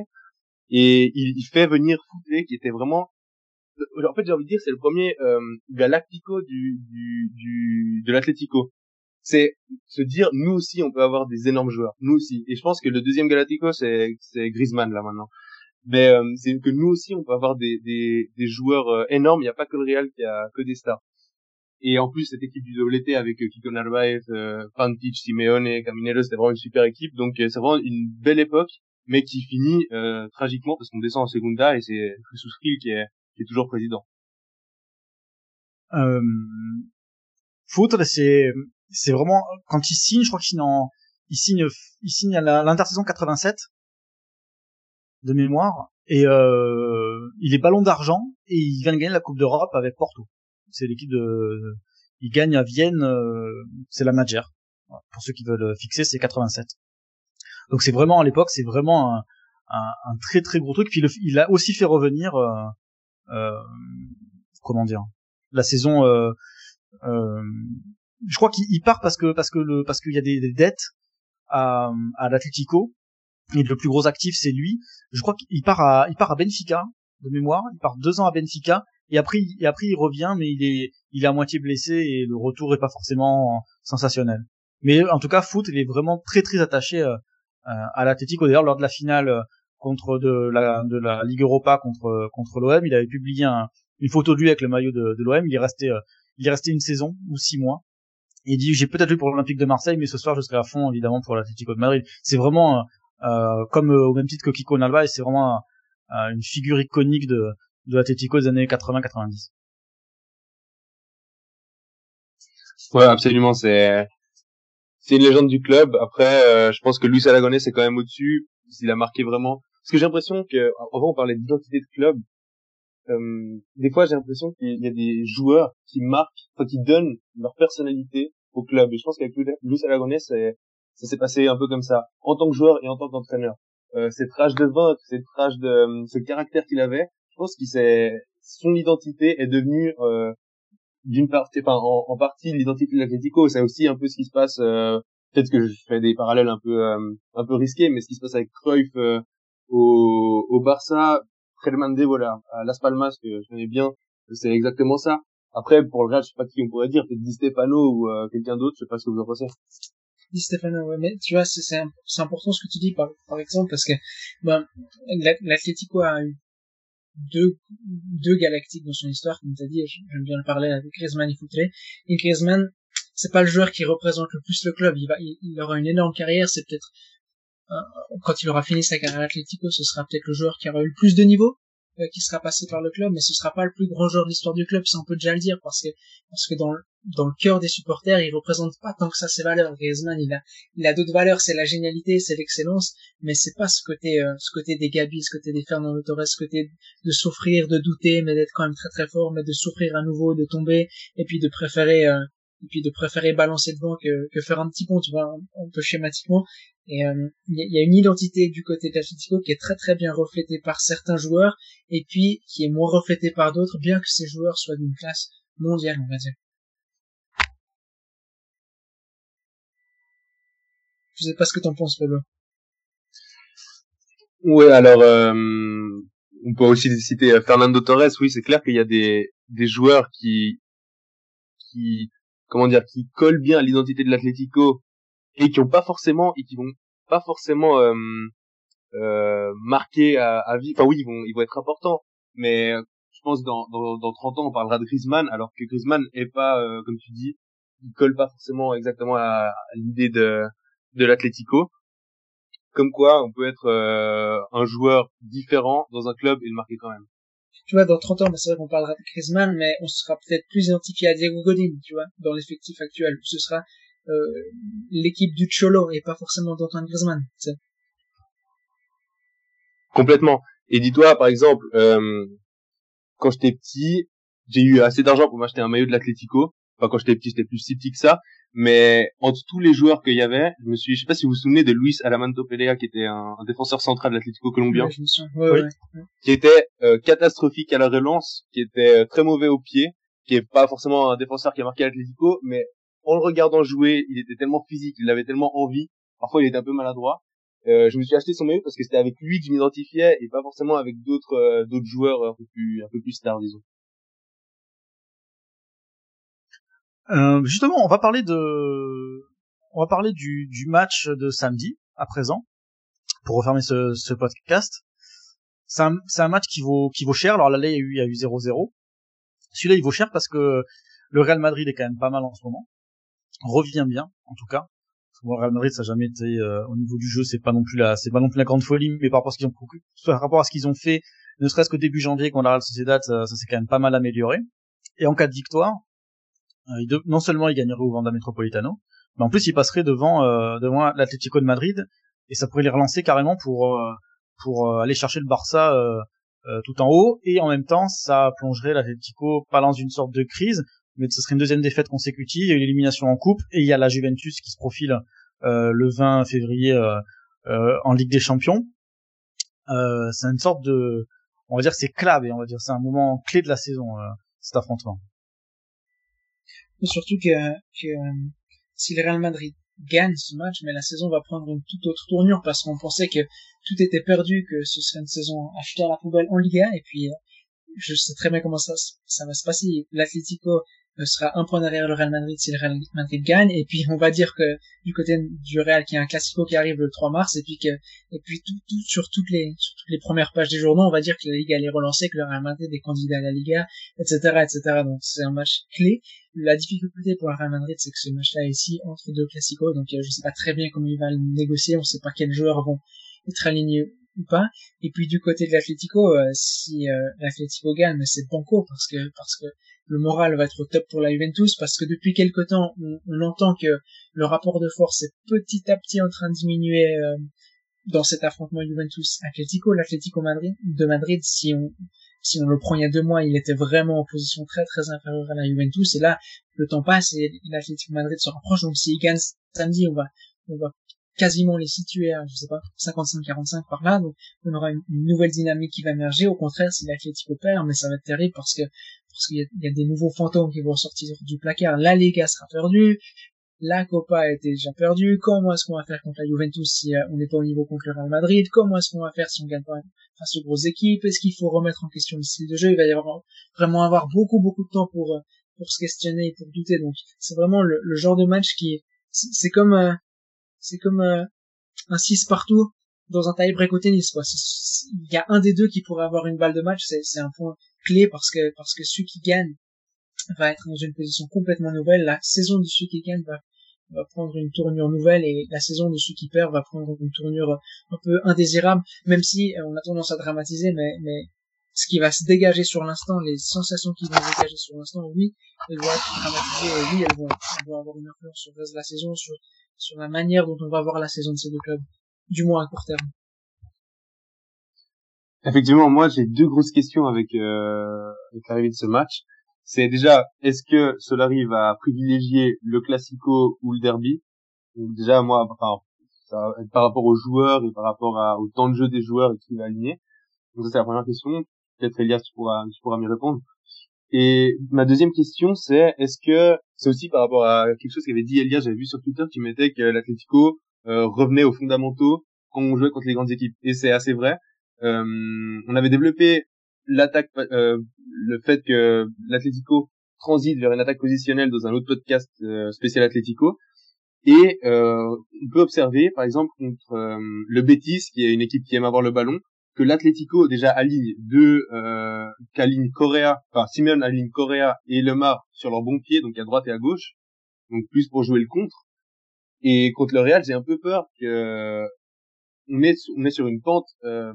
et il, il fait venir Fouté qui était vraiment en fait j'ai envie de dire c'est le premier euh, galactico du du du de l'Atlético c'est se dire nous aussi on peut avoir des énormes joueurs. Nous aussi. Et je pense que le deuxième Galactico c'est c'est Griezmann là maintenant. Mais euh, c'est que nous aussi on peut avoir des des, des joueurs euh, énormes. Il n'y a pas que le Real qui a que des stars. Et en plus cette équipe du WT avec euh, Kiko Narvaez euh, Pantic Simeone Caminero c'était vraiment une super équipe. Donc c'est vraiment une belle époque mais qui finit tragiquement parce qu'on descend en Segunda et c'est Jesus qui est qui est toujours président. Euh, Foutre, c'est c'est vraiment quand il signe, je crois qu'il en, il signe, il signe à l'intersaison 87. de mémoire, et il est ballon d'argent et il vient de gagner la Coupe d'Europe avec Porto. C'est l'équipe de, il gagne à Vienne, c'est la Magère. Pour ceux qui veulent fixer, c'est 87. Donc c'est vraiment à l'époque, c'est vraiment un, un, très très gros truc. Puis il a aussi fait revenir, euh, euh, comment dire, la saison. Euh, euh je crois qu'il part parce que parce que le parce qu'il y a des, des, dettes à, à l'Atlético et le plus gros actif c'est lui. Je crois qu'il part à il part à Benfica de mémoire. Il part deux ans à Benfica et après et après il revient mais il est il est à moitié blessé et le retour est pas forcément sensationnel. Mais en tout cas, foot, il est vraiment très très attaché euh, à l'Atlético. D'ailleurs, lors de la finale contre de la de la Ligue Europa contre contre l'OM. Il avait publié une photo de lui avec le maillot de, de l'OM. Il est resté euh, il est resté une saison ou six mois. Il dit j'ai peut-être vu pour l'Olympique de Marseille, mais ce soir je serai à fond évidemment pour l'Atlético de Madrid. C'est vraiment euh, euh comme euh, au même titre que Kiko Nalba, et c'est vraiment une figure iconique de de l'Atlético des années 80-90. Ouais, absolument. C'est c'est une légende du club. Après, je pense que Luis Aragonés c'est quand même au-dessus. Il a marqué vraiment parce que j'ai l'impression que, avant on parlait d'identité de club, euh, des fois j'ai l'impression qu'il y a des joueurs qui marquent, enfin qui donnent leur personnalité au club. Et je pense qu'avec Luis Aragonés, ça s'est passé un peu comme ça, en tant que joueur et en tant qu'entraîneur. Euh, cette rage de vaincre, cette rage de, ce caractère qu'il avait, je pense qu'il s'est, son identité est devenue euh, d'une partie, enfin en, en partie l'identité de l'Atlético. C'est aussi un peu ce qui se passe. Euh, Peut-être que je fais des parallèles un peu euh, un peu risqués, mais ce qui se passe avec Cruyff euh, au, au Barça, Germán voilà, à Las Palmas, que je connais bien, c'est exactement ça. Après, pour le Real, je sais pas qui on pourrait dire, peut-être Di Stefano ou euh, quelqu'un d'autre, je sais pas ce que vous en pensez. Di Stefano, ouais, mais tu vois, c'est, important ce que tu dis, par, exemple, parce que ben, l'Atlético a eu deux, galactiques dans son histoire, comme tu as dit, j'aime bien le parler avec Griezmann et Foutré. Et Griezmann, c'est pas le joueur qui représente le plus le club. Il aura une énorme carrière, c'est peut-être quand il aura fini sa carrière Atlético, ce sera peut-être le joueur qui aura eu le plus de niveau, euh, qui sera passé par le club, mais ce sera pas le plus grand joueur de l'histoire du club, ça on peut déjà le dire, parce que parce que dans dans le cœur des supporters, il représente pas tant que ça ses valeurs. Griezmann, il a il a d'autres valeurs, c'est la génialité, c'est l'excellence, mais c'est pas ce côté euh, ce côté des Gabi, ce côté des Fernando Torres, ce côté de souffrir, de douter, mais d'être quand même très très fort, mais de souffrir à nouveau, de tomber, et puis de préférer euh, et puis de préférer balancer devant que, que faire un petit pont, tu vois, un, peu schématiquement. Et euh, il y, a une identité du côté d'Atletico qui est très très bien reflétée par certains joueurs, et puis qui est moins reflétée par d'autres, bien que ces joueurs soient d'une classe mondiale, on va dire. Je sais pas ce que t'en penses, Pablo. Oui, alors euh, on peut aussi citer euh, Fernando Torres. Oui, c'est clair qu'il y a des des joueurs qui qui comment dire, qui collent bien à l'identité de l'Atlético et qui ont pas forcément et qui vont pas forcément euh, euh, marquer à, vie. Enfin oui, ils vont ils vont être importants, mais je pense dans dans, dans 30 ans on parlera de Griezmann, alors que Griezmann est pas euh, comme tu dis, il colle pas forcément exactement à, l'idée de de l'Atlético. Comme quoi, on peut être euh, un joueur différent dans un club et le marquer quand même tu vois, dans 30 ans, bah, c'est vrai qu'on parlera de Griezmann, mais on sera peut-être plus identifié à Diego Godin, tu vois, dans l'effectif actuel. Ce sera euh, l'équipe du Cholo et pas forcément d'Antoine Griezmann. Complètement. Et dis-toi, par exemple, euh, quand j'étais petit, j'ai eu assez d'argent pour m'acheter un maillot de l'Atlético. Enfin, quand j'étais petit, j'étais plus si petit que ça. Mais entre tous les joueurs qu'il y avait, je me suis, je sais pas si vous vous souvenez de Luis Alamanto Pelea, qui était un, défenseur central de l'Atlético colombien, qui était euh, catastrophique à la relance, qui était euh, très mauvais au pied, qui est pas forcément un défenseur qui a marqué l'Atlético, mais en le regardant jouer, il était tellement physique, il avait tellement envie. Parfois, il était un peu maladroit. Euh, je me suis acheté son maillot parce que c'était avec lui que je m'identifiais et pas forcément avec d'autres euh, d'autres joueurs un peu plus un peu plus stars, disons. Euh, justement, on va parler de, on va parler du, du match de samedi à présent pour refermer ce, ce podcast. C'est un, un match qui vaut qui vaut cher. Alors l'aller il y a eu il y a eu 0-0. Celui-là il vaut cher parce que le Real Madrid est quand même pas mal en ce moment. Revient bien en tout cas. le Real Madrid ça n'a jamais été euh, au niveau du jeu c'est pas non plus la c'est pas non plus la grande folie mais par rapport à ce qu'ils ont par rapport à ce qu'ils ont fait ne serait-ce qu'au début janvier quand la Real Sociedad ça, ça s'est quand même pas mal amélioré. Et en cas de victoire, euh, non seulement il gagnerait au Vanda Metropolitano, mais en plus il passerait devant euh, devant l'Atlético de Madrid et ça pourrait les relancer carrément pour euh, aller chercher le Barça tout en haut et en même temps ça plongerait l'Atlético pas dans une sorte de crise mais ce serait une deuxième défaite consécutive il y a en coupe et il y a la Juventus qui se profile le 20 février en Ligue des Champions. C'est une sorte de on va dire c'est clave on va dire c'est un moment clé de la saison cet affrontement surtout que, que si le Real Madrid gagne ce match, mais la saison va prendre une toute autre tournure parce qu'on pensait que tout était perdu, que ce serait une saison achetée à la poubelle en Liga, et puis euh, je sais très bien comment ça, ça va se passer. L'Atlético sera un point derrière le Real Madrid si le Real Madrid gagne. Et puis on va dire que du côté du Real qui a un classico qui arrive le 3 mars et puis que et puis tout, tout sur toutes les sur toutes les premières pages des journaux on va dire que la Liga est relancée que le Real Madrid est candidat à la Liga etc etc donc c'est un match clé. La difficulté pour le Real Madrid c'est que ce match là est ici entre deux classicos. Donc euh, je sais pas très bien comment il va le négocier. On sait pas quels joueurs vont être alignés Et puis du côté de l'Atlético, euh, si euh, l'Atlético gagne, c'est banco parce que parce que le moral va être au top pour la Juventus parce que depuis quelque temps, on, entend que le rapport de force est petit à petit en train de diminuer euh, dans cet affrontement Juventus-Atlético. L'Atlético Madrid de Madrid, si on si on le prend il y a deux mois, il était vraiment en position très très inférieure à la Juventus. Et là, le temps passe et l'Atlético Madrid se rapproche. Donc s'il gagne samedi, on va quasiment les situer à, je sais pas, 55-45 par là, donc on aura une, nouvelle dynamique qui va émerger. Au contraire, si l'Atlético perd, mais ça va être terrible parce que parce qu'il y, a des nouveaux fantômes qui vont sortir du placard. La Liga sera perdue, la Copa a été déjà perdue. Comment est-ce qu'on va faire contre la Juventus si euh, on n'est pas au niveau contre le Real Madrid? Comment est-ce qu'on va faire si on gagne pas face aux grosses équipes? Est-ce qu'il faut remettre en question le style de jeu? Il va y avoir vraiment avoir beaucoup beaucoup de temps pour euh, pour se questionner et pour douter. Donc c'est vraiment le, genre de match qui est c'est comme euh, c'est comme un 6 partout dans un tie-break au tennis quoi. Il y a un des deux qui pourrait avoir une balle de match, c'est un point clé parce que parce que celui qui gagne va être dans une position complètement nouvelle. La saison de celui qui gagne va, va prendre une tournure nouvelle et la saison de celui qui perd va prendre une tournure un peu indésirable, même si euh, on a tendance à dramatiser, mais, mais ce qui va se dégager sur l'instant, les sensations qui vont se dégager sur l'instant, oui, elles vont être dramatisées oui, elles vont, elles vont avoir une influence sur le reste de la saison, sur, sur la manière dont on va voir la saison de ces deux clubs, du moins à court terme. Effectivement, moi j'ai deux grosses questions avec, euh, avec l'arrivée de ce match. C'est déjà, est-ce que Solari va privilégier le classico ou le derby? Déjà, moi, par rapport aux joueurs et par rapport à, au temps de jeu des joueurs et qui va aligner. Donc ça c'est la première question. Peut-être Elias, tu pourras, tu pourras m'y répondre. Et ma deuxième question, c'est est-ce que c'est aussi par rapport à quelque chose qu'avait dit Elias, j'avais vu sur Twitter, qui mettait que l'Atlético euh, revenait aux fondamentaux quand on jouait contre les grandes équipes. Et c'est assez vrai. Euh, on avait développé l'attaque, euh, le fait que l'Atlético transite vers une attaque positionnelle dans un autre podcast euh, spécial Atlético. Et on peut observer, par exemple, contre le Betis, qui est une équipe qui aime avoir le ballon, que l'Atlético déjà aligne deux, euh, qu'aligne Correa, enfin Simeone aligne Correa et Lemar sur leur bon pied, donc à droite et à gauche, donc plus pour jouer le contre. Et contre le Real, j'ai un peu peur que on est, on est sur une pente euh,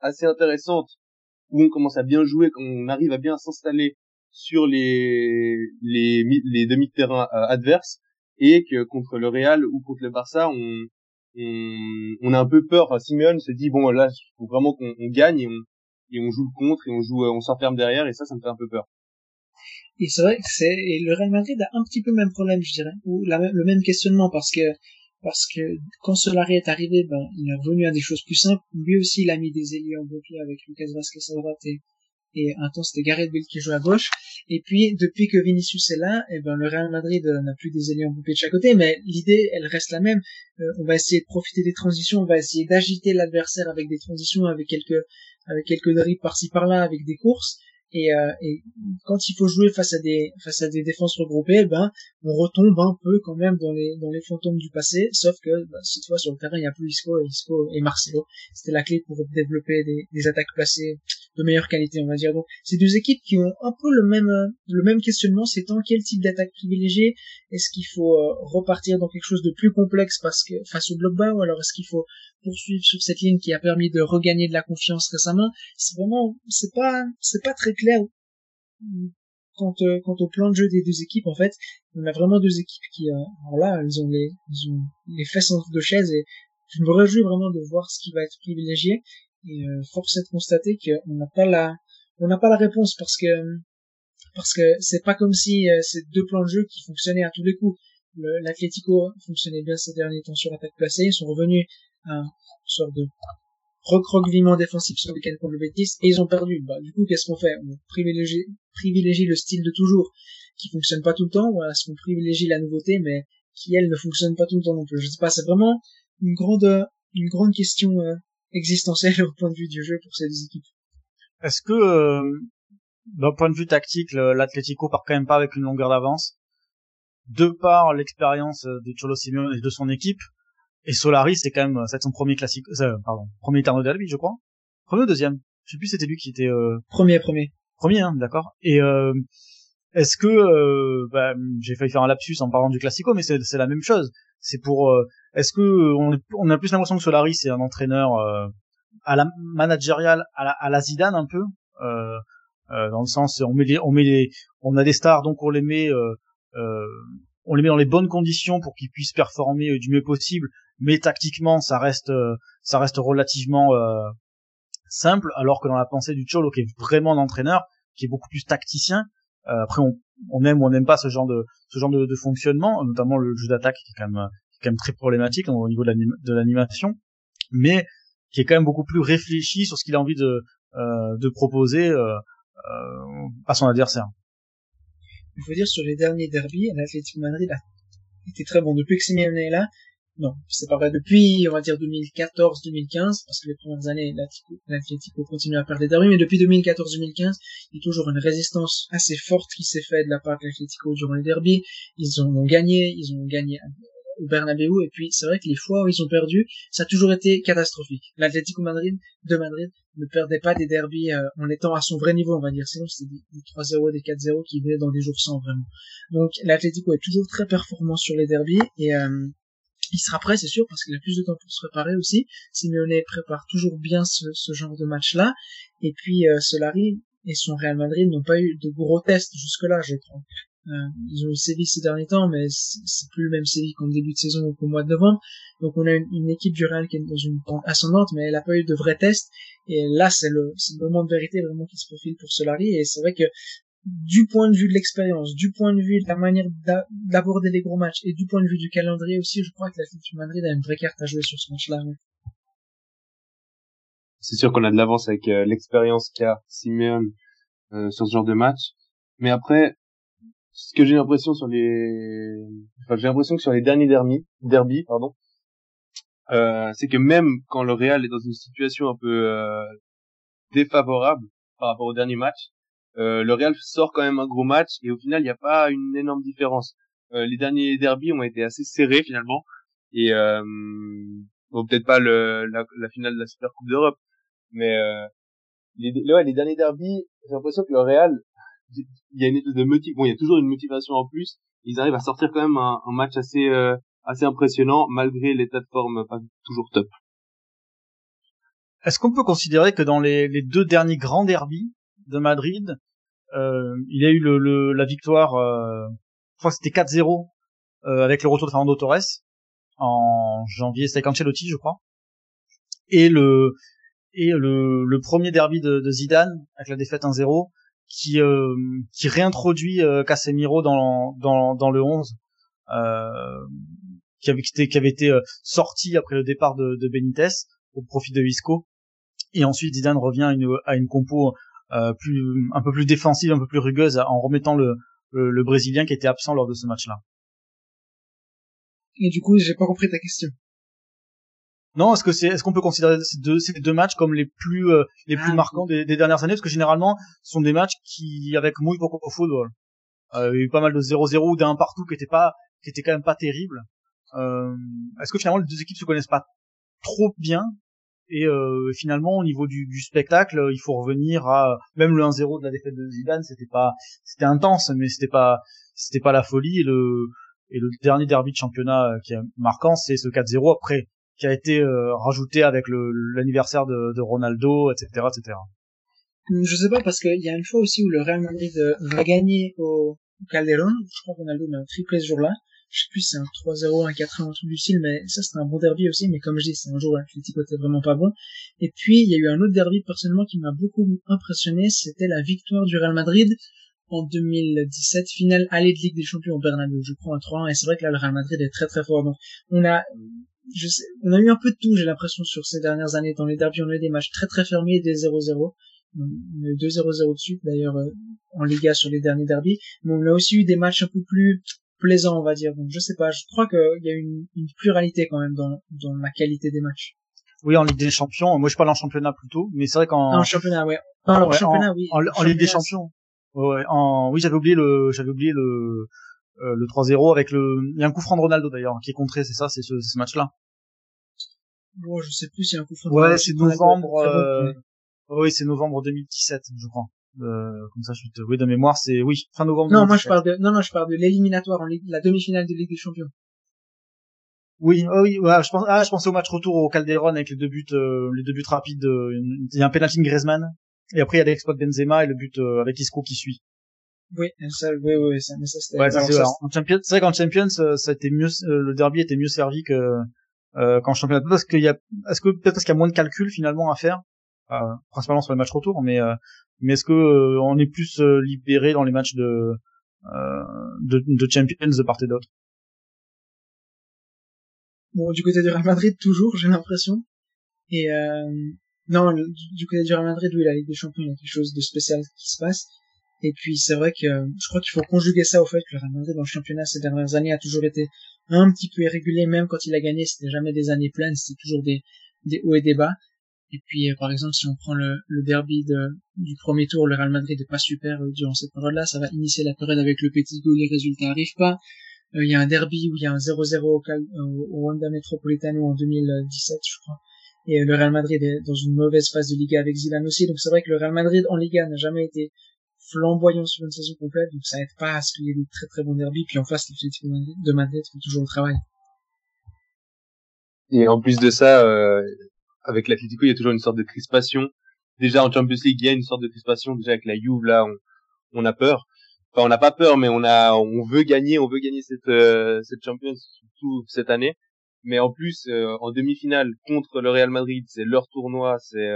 assez intéressante où on commence à bien jouer, quand on arrive à bien s'installer sur les les, les demi-terrains euh, adverses et que contre le Real ou contre le Barça, on on, on a un peu peur. Enfin, Simeone se dit bon là, faut vraiment qu'on gagne et on, et on joue le contre et on joue, on s'enferme derrière et ça, ça me fait un peu peur. Et c'est vrai que c'est et le Real Madrid a un petit peu le même problème, je dirais, ou le même questionnement parce que parce que quand Solari est arrivé, ben, il est revenu à des choses plus simples. Lui aussi, il a mis des ailiers en bloqué avec Lucas Vasquez à droite et, et un temps c'était Gareth Bale qui joue à gauche. Et puis, depuis que Vinicius est là, et eh ben, le Real Madrid euh, n'a plus des ailiers bloqué de chaque côté, mais l'idée, elle reste la même. Euh, on va essayer de profiter des transitions, on va essayer d'agiter l'adversaire avec des transitions, avec quelques, avec quelques dribbles par-ci par-là, avec des courses. Et, euh, et, quand il faut jouer face à des face à des défenses regroupées, ben on retombe un peu quand même dans les dans les fantômes du passé. Sauf que ben, cette fois sur le terrain il y a plus Isco, Isco et Marcelo. C'était la clé pour développer des, des attaques placées de meilleure qualité, on va dire. Donc c'est deux équipes qui ont un peu le même le même questionnement, c'est tant quel type d'attaque privilégier Est-ce qu'il faut euh, repartir dans quelque chose de plus complexe parce que face au bloc bas, ou alors est-ce qu'il faut poursuivre sur cette ligne qui a permis de regagner de la confiance récemment? C'est vraiment c'est pas c'est pas très clair. Quant, euh, quant au plan de jeu des deux équipes en fait on a vraiment deux équipes qui euh, alors là elles ont les elles ont les fesses entre deux chaises et je me réjouis vraiment de voir ce qui va être privilégié Et euh, force est de constater qu'on n'a pas la on n'a pas la réponse parce que parce que c'est pas comme si euh, ces deux plans de jeu qui fonctionnaient à tous les coups. L'Atlético fonctionnait bien ces derniers temps sur l'attaque placée, ils sont revenus à une sorte de recroquevillement défensif sur le week contre le Betis et ils ont perdu. Bah, du coup, qu'est-ce qu'on fait? On privilégie, privilégie le style de toujours qui fonctionne pas tout le temps, ou est-ce qu'on privilégie la nouveauté mais qui elle ne fonctionne pas tout le temps non plus Je sais pas, c'est vraiment une grande une grande question euh, existentielle au point de vue du jeu pour ces deux équipes. Est-ce que euh, d'un point de vue tactique, l'Atlético part quand même pas avec une longueur d'avance? De par l'expérience de Cholo Simeone et de son équipe et Solari c'est quand même c'est son premier classique euh, pardon premier Eterno Derby je crois. Premier ou deuxième? Je sais plus c'était lui qui était euh... premier premier. premier hein d'accord. Et euh, est-ce que euh, bah, j'ai failli faire un lapsus en parlant du classico mais c'est la même chose. C'est pour euh, est-ce que on, on, a plus l'impression que Solari c'est un entraîneur à la managériale à la, à la Zidane un peu dans le sens on met les, on met on a des stars donc on les met on les met dans les bonnes conditions pour qu'ils puissent performer du mieux possible. Mais tactiquement ça reste ça reste relativement euh, simple alors que dans la pensée du Cholo qui est vraiment un entraîneur qui est beaucoup plus tacticien euh, après on, aime ou on n'aime pas ce genre de ce genre de, fonctionnement notamment le jeu d'attaque qui est quand même quand même très problématique au niveau de l'animation mais qui est quand même beaucoup plus réfléchi sur ce qu'il a envie de euh, de proposer euh, euh, à son adversaire il faut dire sur les derniers derbys l'Atlético Madrid a été très bon depuis que Simeone est là non, c'est pas vrai. Depuis, on va dire 2014-2015, parce que les premières années, l'Atlético continue à perdre des derbys, mais depuis 2014-2015, il y a toujours une résistance assez forte qui s'est faite de la part de l'Atlético durant les derbys. Ils ont gagné, ils ont gagné au Bernabeu, et puis c'est vrai que les fois où ils ont perdu, ça a toujours été catastrophique. L'Atlético Madrid, de Madrid, ne perdait pas des derbys euh, en étant à son vrai niveau, on va dire. Sinon, c'était des, 3-0, des 4-0 qui venaient dans des jours sans, vraiment. Donc, l'Atlético est toujours très performant sur les derbys, et euh, il sera prêt, c'est sûr, parce qu'il a plus de temps pour se préparer aussi. Simeone prépare toujours bien ce, ce genre de match-là. Et puis, euh, Solari et son Real Madrid n'ont pas eu de gros tests jusque-là, je crois. Euh, ils ont eu Séville ces derniers temps, mais c'est plus le même Séville qu'en début de saison ou qu'au mois de novembre. Donc on a une, équipe du Real qui est dans une pente ascendante, mais elle n'a pas eu de vrais tests. Et là, c'est le, le moment de vérité vraiment qui se profile pour Solari. Et c'est vrai que du point de vue de l'expérience, du point de vue de la manière d'aborder les gros matchs et du point de vue du calendrier aussi, je crois que l'Atlético Madrid a une vraie carte à jouer sur ce match-là. C'est sûr qu'on a de l'avance avec euh, l'expérience qu'a Simeone euh, sur ce genre de match. Mais après, ce que j'ai l'impression sur les, enfin, j'ai l'impression que sur les derniers derby, derby, pardon, euh, c'est que même quand le Real est dans une situation un peu euh, défavorable par rapport au dernier match, euh, le Real sort quand même un gros match et au final il n'y a pas une énorme différence. Euh, les derniers derbies ont été assez serrés finalement et euh, bon peut-être pas le, la, finale de la Super Coupe d'Europe, mais euh, les, ouais, les derniers derbies, j'ai l'impression que le Real, il y a une de motive, bon il y a toujours une motivation en plus, ils arrivent à sortir quand même un, un match assez euh, assez impressionnant malgré l'état de forme pas toujours top. Est-ce qu'on peut considérer que dans les, les deux derniers grands derbies de Madrid, euh, il y a eu le, le la victoire, euh, je crois que c'était 4-0 euh, avec le retour de Fernando Torres en janvier, c'était Cancelotti, je crois. Et le et le, le premier derby de, de Zidane avec la défaite 1-0 qui euh, qui réintroduit euh, Casemiro dans dans dans le 11 euh, qui avait été qui avait été sorti après le départ de, de Benitez au profit de Isco et ensuite Zidane revient à une, à une compo plus un peu plus défensive, un peu plus rugueuse, en remettant le, le, brésilien qui était absent lors de ce match-là. Et du coup, j'ai pas compris ta question. Non, est-ce que c'est, est-ce qu'on peut considérer ces deux, ces deux matchs comme les plus, euh, les plus ah, marquants des, des, dernières années, parce que généralement, ce sont des matchs qui, avec muy poco football, euh, il y a eu pas mal de 0-0 ou d'un partout qui était pas, qui était quand même pas terrible. Euh, est-ce que finalement les deux équipes se connaissent pas trop bien? Et euh, finalement, au niveau du, du, spectacle, il faut revenir à même le 1-0 de la défaite de Zidane, c'était pas, c'était intense, mais c'était pas, c'était pas la folie. Et le, et le dernier derby de championnat euh, qui est marquant, c'est ce 4-0 après, qui a été euh, rajouté avec l'anniversaire de, de, Ronaldo, etc., etc. Je sais pas parce qu'il y a une fois aussi où le Real Madrid va gagner au Calderon. Je crois que Ronaldo met triplé ce jour-là. je sais plus c'est un 3-0, un 4-1, un truc du style, mais ça c'était un bon derby aussi, mais comme je dis, c'est un jour où l'Atlético était vraiment pas bon. Et puis il y a eu un autre derby personnellement qui m'a beaucoup impressionné, c'était la victoire du Real Madrid en 2017, finale allée de Ligue des Champions au Bernabeu, je crois un 3-1, et c'est vrai que là le Real Madrid est très très fort. Donc on a je sais, on a eu un peu de tout, j'ai l'impression, sur ces dernières années. Dans les derbys, on a eu des matchs très très fermés, des 0-0. On a eu 2-0-0 dessus, d'ailleurs, euh, en Liga sur les derniers derbys. Mais on a aussi eu des matchs un peu plus plaisants, on va dire. Donc je sais pas, je crois qu'il y a une, une pluralité quand même dans, dans la qualité des matchs. Oui, en Ligue des Champions. Moi, je parle en championnat plutôt, mais c'est vrai qu'en en championnat, ouais. en championnat, oui. En, Ligue des Champions. Ouais, en oui, j'avais oublié le, j'avais oublié le, euh, le 3-0 avec le, il y a un coup franc de Ronaldo d'ailleurs qui est contré, c'est ça, c'est ce, ce match-là. Bon, je sais plus s'il y a un coup franc. Ouais, c'est novembre. Euh... Oui, c'est novembre 2017, je crois. Euh, comme ça, je suis oui de mémoire, c'est oui fin novembre. Non, moi je parle de non non je parle de l'éliminatoire en Ligue, la demi-finale de Ligue des Champions. Oui, oh oui, ouais, je pense, ah, je pensais au match retour au Calderon avec les deux buts, euh, les deux buts rapides. Euh, il y a un penalty de Griezmann et après il y a l'exploit de Benzema et le but euh, avec Isco qui suit. Oui, ça, oui, oui, ça, mais ça c'était. Ouais, c'est en Champions, c'est vrai qu'en Champions, ça a été mieux, le derby était mieux servi que euh, qu'en championnat. Parce qu'il y a, est-ce que peut-être parce qu'il y a moins de calculs finalement à faire, euh, principalement sur les matchs retour, mais euh, mais est-ce que euh, on est plus euh, libéré dans les matchs de, de, de Champions de part et d'autre? Bon, du côté du Real Madrid toujours, j'ai l'impression. Et non, du côté du Real Madrid, oui, la Ligue des Champions, il y a quelque chose de spécial qui se passe. Et puis c'est vrai que je crois qu'il faut conjuguer ça au fait que le Real Madrid dans le championnat ces dernières années a toujours été un petit peu irrégulier, même quand il a gagné, c'était jamais des années pleines, c'était toujours des, des hauts et des bas. Et puis, euh, par exemple, si on prend le, le derby de, du premier tour, le Real Madrid n'est pas super euh, durant cette période-là, ça va initier la période avec le petit goût, les résultats arrivent pas. Euh, il y a un derby où il y a un 0-0 au, au Wanda Metropolitano en 2017, je crois. Et le Real Madrid est dans une mauvaise phase de Liga avec Zidane aussi, donc c'est vrai que le Real Madrid en Liga n'a jamais été flamboyant sur une saison complète, donc ça aide pas à ce qu'il y des très très bons derby, puis en face, l'Atlético de Madrid fait toujours le travail. Et en plus de ça, euh, avec l'Atlético, il y a toujours une sorte de crispation. Déjà en Champions League, il y a une sorte de crispation. Déjà avec la Juve, là, on, on a peur. Enfin, on n'a pas peur, mais on a, on veut gagner, on veut gagner cette euh, cette Champions surtout cette année. Mais en plus, euh, en demi-finale contre le Real Madrid, c'est leur tournoi, c'est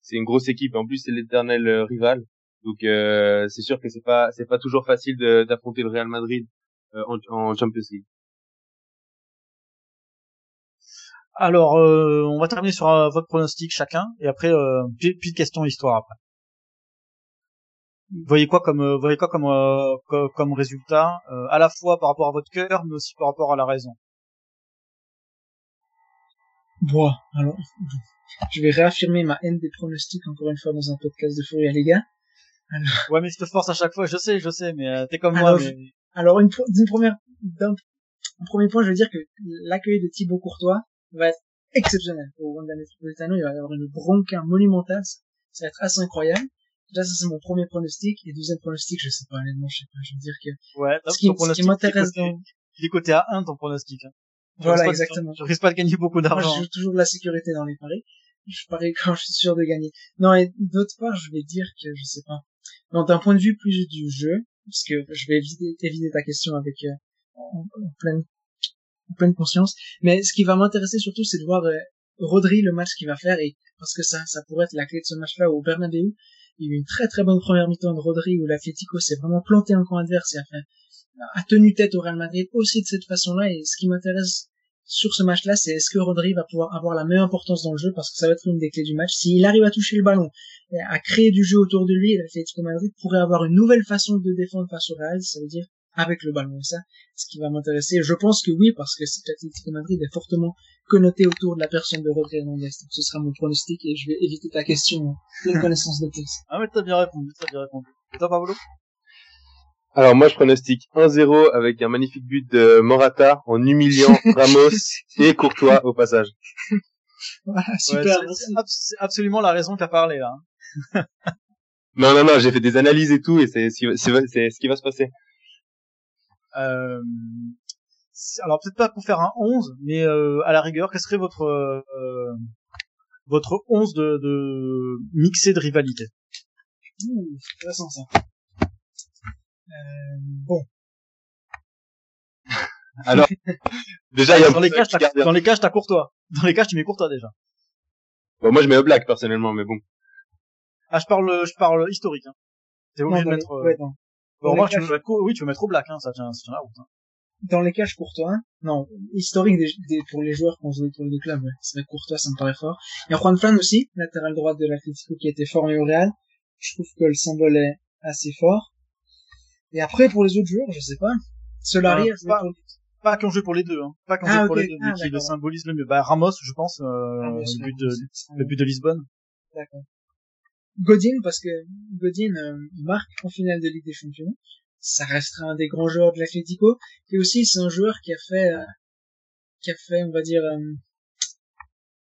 c'est une grosse équipe. En plus, c'est l'éternel rival. Donc euh, c'est sûr que c'est pas c'est pas toujours facile d'affronter le Real Madrid euh, en, en, Champions League. Alors euh, on va terminer sur votre pronostic chacun et après puis, puis question histoire après. Vous voyez quoi comme vous voyez quoi comme comme, résultat à la fois par rapport à votre cœur mais aussi par rapport à la raison? Bon, alors je vais réaffirmer ma haine des pronostics encore une fois dans un podcast de Fourier les gars. Ouais, mais je te force à chaque fois, je sais, je sais, mais euh, t'es comme moi. Mais... Alors, une, d'une première, d'un premier point, je veux dire que l'accueil de Thibaut Courtois va être exceptionnel au Wanda Metropolitano. Il va y avoir une bronca monumentale. Ça va être assez incroyable. Déjà, ça, c'est mon premier pronostic. Et deuxième pronostic, je sais pas, honnêtement, je sais pas. Je veux dire que... Ouais, ce qui, ce qui m'intéresse dans... Il est côté à 1, ton pronostic. Hein. Voilà, exactement. Je risque pas de gagner beaucoup d'argent. Moi, je joue toujours de la sécurité dans les paris. Je parie quand je suis sûr de gagner. Non, et d'autre part, je vais dire que, je sais pas, donc d'un point de vue plus du jeu, parce que je vais éviter, éviter ta question avec euh, en, pleine en pleine conscience, mais ce qui va m'intéresser surtout, c'est de voir euh, Rodri le match qu'il va faire et parce que ça, ça pourrait être la clé de ce match-là au Bernabeu. Il y a eu une très très bonne première mi-temps de Rodri où l'Atlético s'est vraiment planté en camp adverse et a fait a tenu tête au Real Madrid aussi de cette façon-là et ce qui m'intéresse sur ce match-là, c'est est-ce que Rodri va pouvoir avoir la meilleure importance dans le jeu parce que ça va être une des clés du match. S'il arrive à toucher le ballon, et à créer du jeu autour de lui, l'Atlético Madrid pourrait avoir une nouvelle façon de défendre face au Real, ça veut dire avec le ballon. Et ça, ce qui va m'intéresser. Je pense que oui, parce que l'Atlético Madrid est fortement connoté autour de la personne de Rodri Hernandez. Donc ce sera mon pronostic et je vais éviter ta question de connaissance de texte. Ah mais t'as bien répondu, t'as bien répondu. Et toi, Pablo? Alors moi je pronostique 1-0 avec un magnifique but de Morata en humiliant Ramos et Courtois au passage. Voilà, super. c'est absolument la raison qu'a parlé là. non non non, j'ai fait des analyses et tout et c'est c'est ce qui va se passer. Euh, alors peut-être pas pour faire un 11, mais euh, à la rigueur, quel serait votre euh, votre 11 de, de mixé de rivalité? Ouh, c'est intéressant ça. Euh, bon. Alors, déjà, il y a dans les cages, t'as, dans les cages, t'as Courtois. Dans les cages, tu mets Courtois déjà. Bon, moi, je mets Black personnellement, mais bon. Ah, je parle, je parle historique. Hein. T'es obligé de mettre. Euh... Ouais, non. Bon, moi, tu veux mettre, oui, tu veux mettre au Black, hein, ça tient, ça tient la route. Hein. Dans les cages Courtois, non, historique des, des, pour les joueurs qu'on joue pour les clubs, ouais. c'est vrai Courtois, ça me paraît fort. Il y a Juan Fran aussi, latéral droit de l'Atlético qui a été formé au Real. Je trouve que le symbole est assez fort. Et après, pour les autres joueurs, je sais pas. Solari, euh, pas, pas qu'on joue pour les deux, hein. Pas qu'on ah, joue pour les deux, mais ah, qui le symbolise le mieux. Bah, Ramos, je pense, euh, le but de, le but de Lisbonne. D'accord. Godin, parce que Godin euh, marque en finale de Ligue des Champions. Ça restera un des grands joueurs de l'Atlético. Et aussi, c'est un joueur qui a fait, euh, qui a fait, on va dire, euh,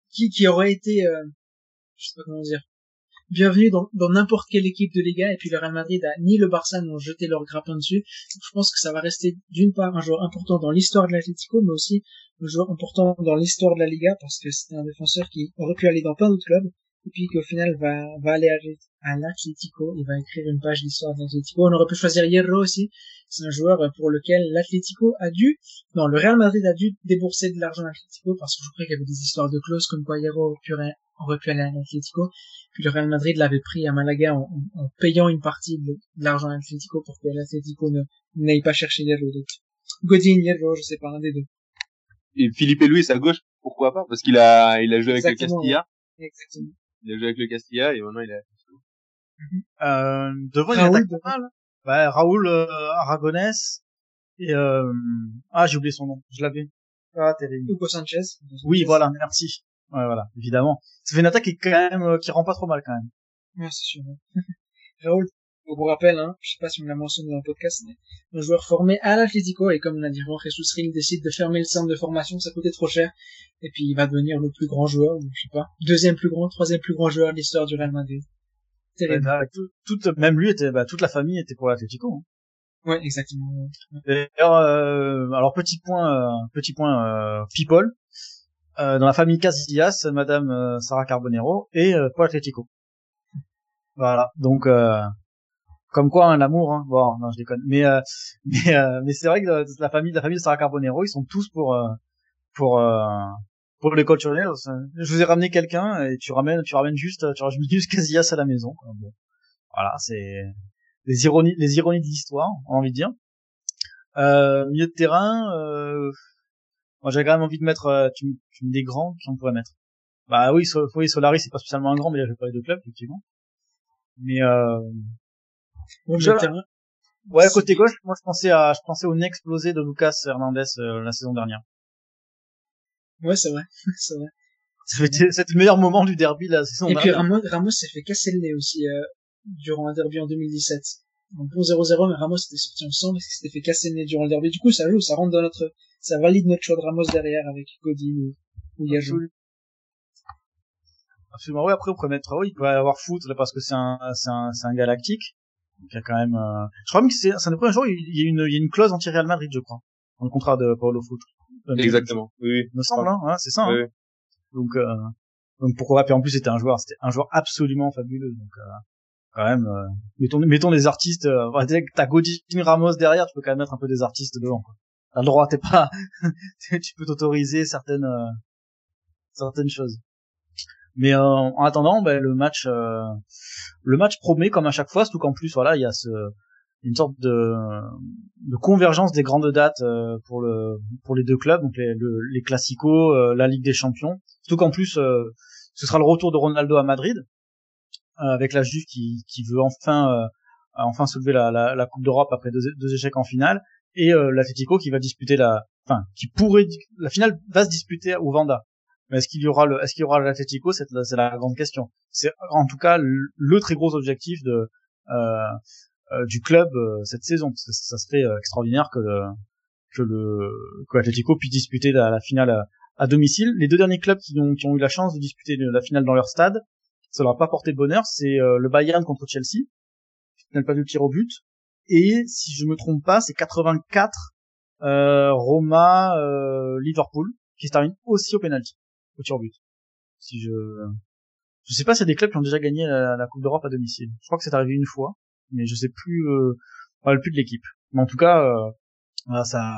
qui, qui aurait été, je sais pas comment dire, bienvenue dans n'importe quelle équipe de Liga et puis le Real Madrid a, ni le Barça n'ont jeté leur grappin dessus. je pense que ça va rester d'une part un joueur important dans l'histoire de l'Atlético mais aussi un joueur important dans l'histoire de la Liga parce que c'était un défenseur qui aurait pu aller dans plein d'autres clubs et puis qu'au final va, va aller à, l'Atlético et va écrire une page d'histoire de l'Atlético. On aurait pu choisir Hierro aussi. C'est un joueur pour lequel l'Atlético a dû, non, le Real Madrid a dû débourser de l'argent à l'Atlético parce que je crois qu'il y avait des histoires de clauses comme quoi Hierro aurait pu aller à l'Atlético. Puis le Real Madrid l'avait pris à Malaga en, en, payant une partie de, l'argent à l'Atlético pour que l'Atlético ne n'aille pas chercher Hierro. Donc, Godin, Hierro, je sais pas, un des deux. Et Philippe Luis à gauche, pourquoi pas? Parce qu'il a, il a joué avec le Castilla. Exactement. Il a joué avec le Castilla et maintenant il est. Euh, devant, il attaque pas mal. Ouais, Raoul euh, Aragonès et euh... ah j'ai oublié son nom, je l'avais. Ah terrible. Hugo Sanchez. Oui voilà, merci. Ouais, voilà, évidemment. Ça fait une attaque qui, quand même, euh, qui rend pas trop mal, quand même. Ouais, c'est sûr. Raoul, on vous rappelle, hein, je sais pas si on l'a mentionné dans le podcast, mais un joueur formé à l'Atlético, et comme l'a dit Juan Jesus Ring décide de fermer le centre de formation, ça coûtait trop cher, et puis il va devenir le plus grand joueur, je sais pas, deuxième plus grand, troisième plus grand joueur de l'histoire du Real Madrid. Terrible. Bah, tout, même lui était, bah, toute la famille était pour l'Atlético. Hein. Ouais, exactement. D'ailleurs, euh, alors petit point, euh, petit point euh, people. Euh, dans la famille Casillas, Madame euh, Sarah Carbonero et euh, Paul Atletico. Voilà, donc comme quoi hein, l'amour, hein. bon, non je déconne, mais mais mais c'est vrai que la famille, la famille de Sarah Carbonero, ils sont tous pour pour pour l'école culturel. Je vous ai ramené quelqu'un et tu ramènes tu ramènes juste tu ramènes juste Casillas à la maison. Bon. Voilà, c'est les ironies les ironies de l'histoire, on a envie de dire. Euh, milieu de terrain, euh, moi, j'avais quand même envie de mettre, euh, tu, tu me des grands qu'on pourrait mettre. Bah oui Solari, c'est pas spécialement un grand, mais là, je vais parler de club, effectivement. Mais euh, ouais, côté gauche, moi, je pensais à, je pensais au nez explosé de Lucas Hernandez euh, la saison dernière. Ouais, c'est vrai, c'est vrai. C'était le meilleur moment du derby la saison dernière. Et puis Ramos, Ramos s'est fait casser le nez aussi euh, durant un derby en 2017. Donc bon 0-0, mais Ramos était sorti ensemble parce qu'il s'était fait casser le nez durant le derby. Du coup, ça joue, ça rentre dans notre ça valide notre choix de Ramos derrière avec Godin ou, ou Yajou. Absolument, oui, après, on pourrait mettre, oui, il pourrait avoir foot, là, parce que c'est un, c'est un, c'est un galactique. Donc, il y a quand même, euh... je crois même que c'est, c'est un des premiers jours, il y a une, il y a une clause anti-Real Madrid, je crois. Dans le contrat de Paulo Foot. Exactement. Oui, oui. Il me semble, hein, c'est ça, hein. oui. Donc, euh, donc pourquoi pas, puis en plus, c'était un joueur, c'était un joueur absolument fabuleux, donc, euh, quand même, euh, mettons, mettons des artistes, euh, t'as Godin Ramos derrière, tu peux quand même mettre un peu des artistes devant, quoi t'as le droit, t'es pas, tu peux t'autoriser certaines euh, certaines choses. Mais euh, en attendant, ben, le match euh, le match promet comme à chaque fois, surtout qu'en plus voilà, il y a ce une sorte de, de convergence des grandes dates pour le pour les deux clubs, donc les, les classicos, la Ligue des Champions. Surtout qu'en plus, ce sera le retour de Ronaldo à Madrid avec la Juve qui, qui veut enfin enfin soulever la, la, la Coupe d'Europe après deux, deux échecs en finale et euh, l'Atletico qui va disputer la, enfin, qui pourrait, la finale va se disputer au Vanda. Mais est-ce qu'il y aura le, est-ce qu'il y aura l'Atletico, c'est la, la grande question. C'est en tout cas le, très gros objectif de euh, euh du club euh, cette saison. ça serait extraordinaire que que le que l'Atletico puisse disputer la, finale à, domicile. Les deux derniers clubs qui ont, qui ont eu la chance de disputer la finale dans leur stade, ça leur a pas porté de bonheur. C'est le Bayern contre Chelsea, n'a pas de tir au but, et si je me trompe pas, c'est 84 euh, Roma euh, Liverpool qui se termine aussi au penalty au tir but. Si je je sais pas a des clubs qui ont déjà gagné la, Coupe d'Europe à domicile. Je crois que c'est arrivé une fois, mais je sais plus euh, plus de l'équipe. Mais en tout cas, euh, ça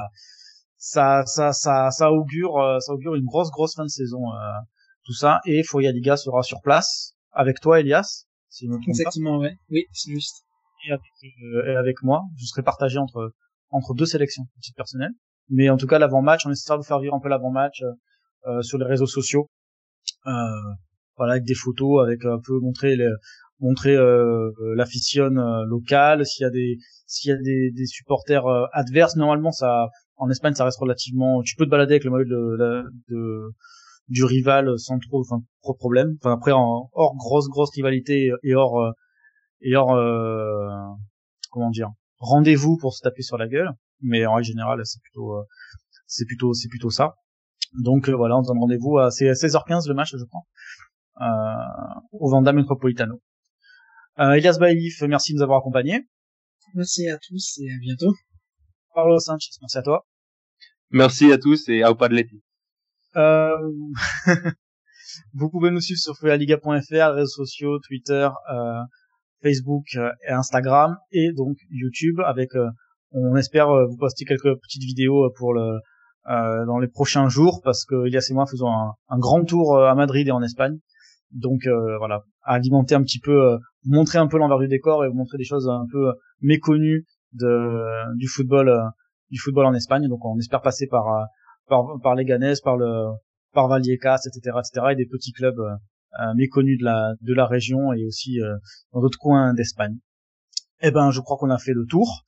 ça, ça, ça, ça augure, euh, ça augure une grosse, grosse fin de saison, euh, tout ça. Et Foya Liga sera sur place avec toi, Elias, si je me trompe Exactement, ouais. Oui, c'est juste. Et avec, euh, et avec moi, je serai partagé entre entre deux sélections, petites personnelles. Mais en tout cas, l'avant-match, on essaiera de faire vivre un peu l'avant-match euh, sur les réseaux sociaux. Euh, voilà, avec des photos, avec un peu montrer les, montrer euh, locale, s'il y a des s'il y a des, des supporters adverses, normalement ça en Espagne ça reste relativement tu peux te balader avec le maillot de, de, du rival sans trop enfin trop problème. Enfin après hors grosse grosse rivalité et hors et hors comment dire rendez-vous pour se taper sur la gueule, mais en règle générale c'est plutôt c'est plutôt c'est plutôt ça. Donc voilà, on donne rendez-vous à c'est 16h15 le match je crois. Euh, au Vanda Metropolitano. Euh, Elias Bailif, merci de nous avoir accompagnés. Merci à tous et à bientôt. Carlos Sanchez, merci à toi. Merci à tous et au Padletti. Euh... vous pouvez nous suivre sur feuillaliga.fr, réseaux sociaux, Twitter, euh, Facebook euh, et Instagram et donc YouTube avec euh, on espère vous poster quelques petites vidéos pour le dans les prochains jours parce que Elias et moi faisons un, un grand tour à Madrid et en Espagne donc euh, voilà, alimenter un petit peu, euh, montrer un peu l'envers du décor et vous montrer des choses un peu euh, méconnues de du football, du football en Espagne. Donc on espère passer par par, par Leganés, par le par Vallecas, etc., etc., et des petits clubs méconnus de la de la région et aussi dans d'autres coins d'Espagne. Eh ben, je crois qu'on a fait le tour.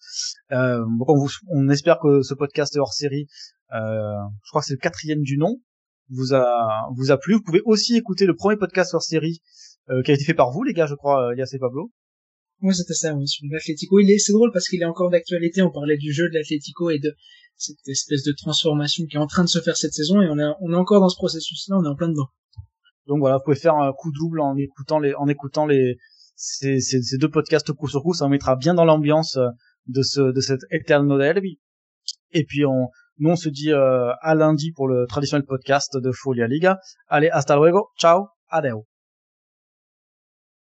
Euh, on, vous, on espère que ce podcast hors série, euh, je crois que c'est le quatrième du nom, vous a vous a plu. Vous pouvez aussi écouter le premier podcast sur série euh, qui a été fait par vous, les gars, je crois, Elias et Pablo. Ouais, c'était ça, oui, sur l'Atlético. Il est, c'est drôle parce qu'il est encore d'actualité. On parlait du jeu de l'Atlético et de cette espèce de transformation qui est en train de se faire cette saison et on est, on est encore dans ce processus-là, on est en plein dedans. Donc voilà, vous pouvez faire un coup double en écoutant les, en écoutant les, ces, deux podcasts coup sur coup, ça mettra bien dans l'ambiance euh, de ce, de cet Eterno Derby. Et puis on, nous, on se dit euh, à lundi pour le traditionnel podcast de Folia Liga. Allez, hasta luego. Ciao. Adeu.